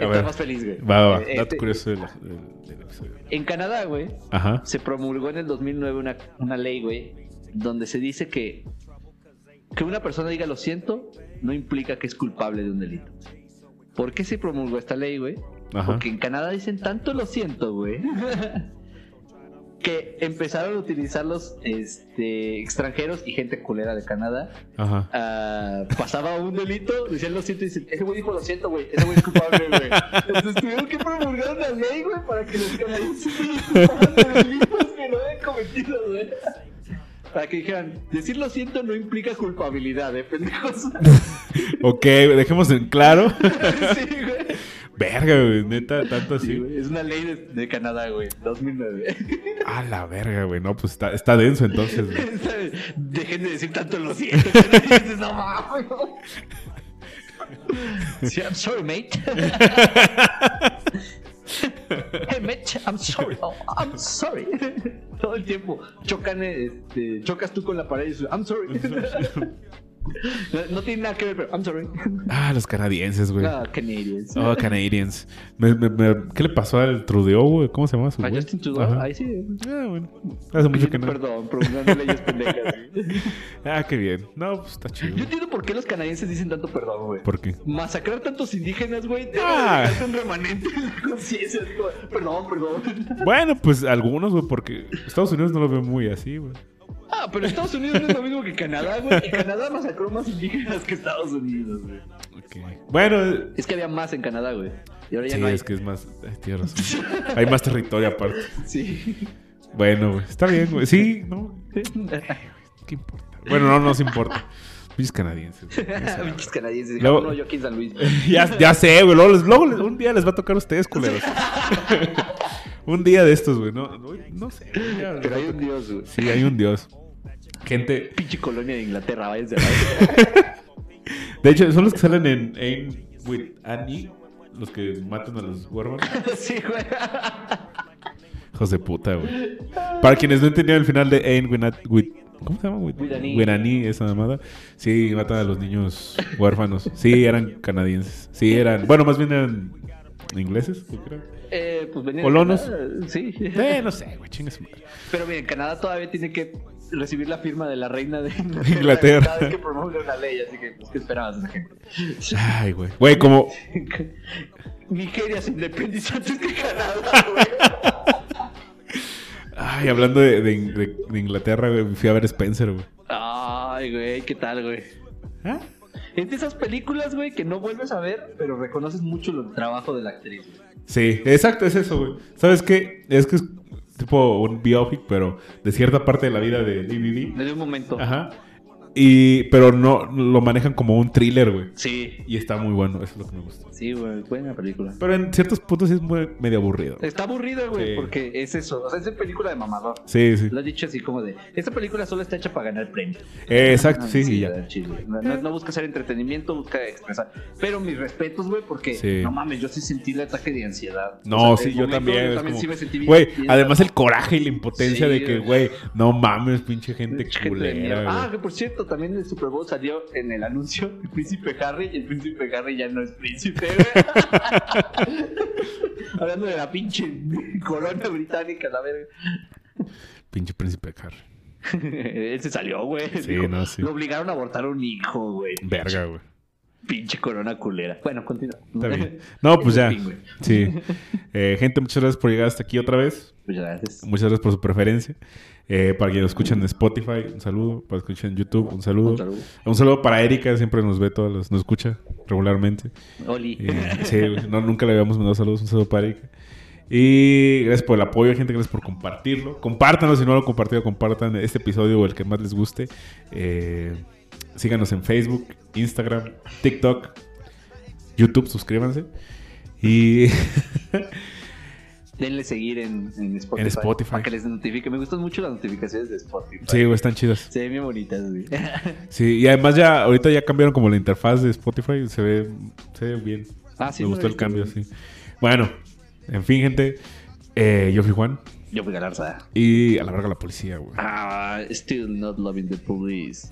eh, más feliz, güey. Va, va. Eh, Dato eh, curioso del, del- del episodio. En Canadá, güey, Ajá. se promulgó en el 2009 una, una ley, güey, donde se dice que que una persona diga lo siento no implica que es culpable de un delito. ¿Por qué se promulgó esta ley, güey? Porque en Canadá dicen tanto lo siento, güey. que empezaron a utilizar los este, extranjeros y gente culera de Canadá. Ajá. ah, pasaba un delito, decían lo siento y dicen, ese güey dijo lo siento, güey, ese güey es culpable, güey. Entonces tuvieron que promulgar una ley, güey, para que los canadienses de delitos que no habían cometido, güey. Para que dijeran, decir lo siento no implica culpabilidad, eh, pendejos. Ok, dejemos en claro. sí, güey. Verga, güey. Neta, tanto Sí, así. güey, Es una ley de, de Canadá, güey, 2009. A la verga, güey. No, pues está, está denso entonces, güey. Dejen de decir tanto lo siento. no dices, no mames. Sí, I'm sorry, mate. hey, mate, I'm sorry. Oh, I'm sorry. Todo el tiempo chocan, este, chocas tú con la pared y dices, I'm sorry. No, no tiene nada que ver, pero I'm sorry. Ah, los canadienses, güey. Ah, Canadians. Oh, Canadians. Me- me- me- ¿Qué le pasó al Trudeau, güey? ¿Cómo se llama su güey? Justin Trudeau, Ajá. ahí sí. Ah, bueno. Hace mucho que no. Perdón, promulgando leyes pendejas. güey. Ah, qué bien. No, pues está chido. Yo entiendo por qué los canadienses dicen tanto perdón, güey. ¿Por qué? Masacrar tantos indígenas, güey, Ah. un remanente en la conciencia. Perdón, perdón. Bueno, pues algunos, güey, porque Estados Unidos no lo ve muy así, güey. Ah, pero Estados Unidos no es lo mismo que Canadá, güey. Y Canadá masacró más indígenas que Estados Unidos, güey. Bueno, Es que había más en Canadá, güey. Y ahora ya sí, no hay. es que es más. Ay, tienes razón. Hay más territorio aparte. Sí. Bueno, güey. Está bien, güey. Sí, no. ¿Qué importa? Bueno, no nos importa. Pinches canadienses. Pinches canadienses. Luego- No, yo aquí en San Luis. ya, ya sé, güey. Luego, luego un día les va a tocar a ustedes, culeros. un día de estos, güey. No, no, no sé. Pero hay un dios, güey. Sí, hay un dios. Gente, Pinche colonia de Inglaterra, váyanse a de hecho, son los que salen en Ain with Annie, los que matan a los huérfanos. Sí, güey. Hijos de puta, güey. Para quienes no entendieron el final de Ain with, with- ¿Cómo se llama? With, With Annie. with Annie, esa mamada. Sí, matan a los niños huérfanos. Sí, eran canadienses. Sí, eran. Bueno, más bien eran ingleses, creo. Eh, pues venían ¿Colonos? Sí. Eh, no sé, güey, madre. Pero bien, Canadá todavía tiene que recibir la firma de la reina de Inglaterra. Inglaterra. Cada vez que promulga una ley, así que, pues, ¿qué esperabas esa gente? Ay, güey. Güey, como. Nigeria se independizó antes que Canadá, güey. Ay, hablando de, de- de- de Inglaterra, güey, fui a ver Spencer, güey. Ay, güey, ¿qué tal, güey? ¿Ah? Es de esas películas, güey, que no vuelves a ver, pero reconoces mucho el trabajo de la actriz. güey. Sí, exacto, es eso, güey. ¿Sabes qué? Es que es tipo un biopic, pero de cierta parte de la vida de DVD. Desde un momento. Ajá. Y, pero no lo manejan como un thriller, güey. Sí. Y está muy bueno, eso es lo que me gusta. Sí, güey, buena película. Pero en ciertos puntos sí es muy, medio aburrido. Está aburrida, güey, Sí. porque es eso. O sea, es de película de mamador. Sí, sí. Lo has dicho así como de, esta película solo está hecha para ganar premios. Eh, exacto, sí, y ya. chido. No, no- busca hacer entretenimiento, busca expresar. Pero mis respetos, güey, porque Sí. no mames, yo sí sentí el ataque de ansiedad. No, O sea, sí, yo momento, también. Yo también como- sí me sentí bien. Güey, además el coraje y la impotencia Sí, de que, güey. no mames, pinche gente culera. Ah, que por cierto, también en el Super Bowl salió en el anuncio el príncipe Harry y el príncipe Harry ya no es príncipe, güey. Hablando de la pinche colonia británica, la verga. Pinche príncipe Harry. Él se salió, güey. Sí, Dijo, no, sí. Lo obligaron a abortar a un hijo, güey. Verga, güey. Pinche corona culera. Bueno, continúa. Está bien. No, pues ya. Sí. Eh, gente, muchas gracias por llegar hasta aquí otra vez. Muchas gracias. Muchas gracias por su preferencia. Eh, para quienes nos escuchan en Spotify, un saludo. Para escuchan en YouTube, un saludo. Un saludo. Un saludo para Erika, siempre nos ve todas las, nos escucha regularmente. Oli. Eh, sí, no, nunca le habíamos mandado saludos, un saludo para Erika. Y gracias por el apoyo, gente, gracias por compartirlo. Compártanlo, si no lo han compartido, compartan este episodio o el que más les guste. Eh, síganos en Facebook, Instagram, TikTok, YouTube, suscríbanse. Y Denle seguir en, en Spotify. En Spotify. Para que les notifique. Me gustan mucho las notificaciones de Spotify. sí, güey, están chidas. Se ven bien bonitas, güey. Sí, y además ya, ahorita ya cambiaron como la interfaz de Spotify, se ve, se ve bien. Ah, sí, Me gustó el cambio, sí. Bueno, en fin, gente. eh, yo fui Juan. Yo fui Galarza. Y a la verga la policía, güey. Ah, still not loving the police.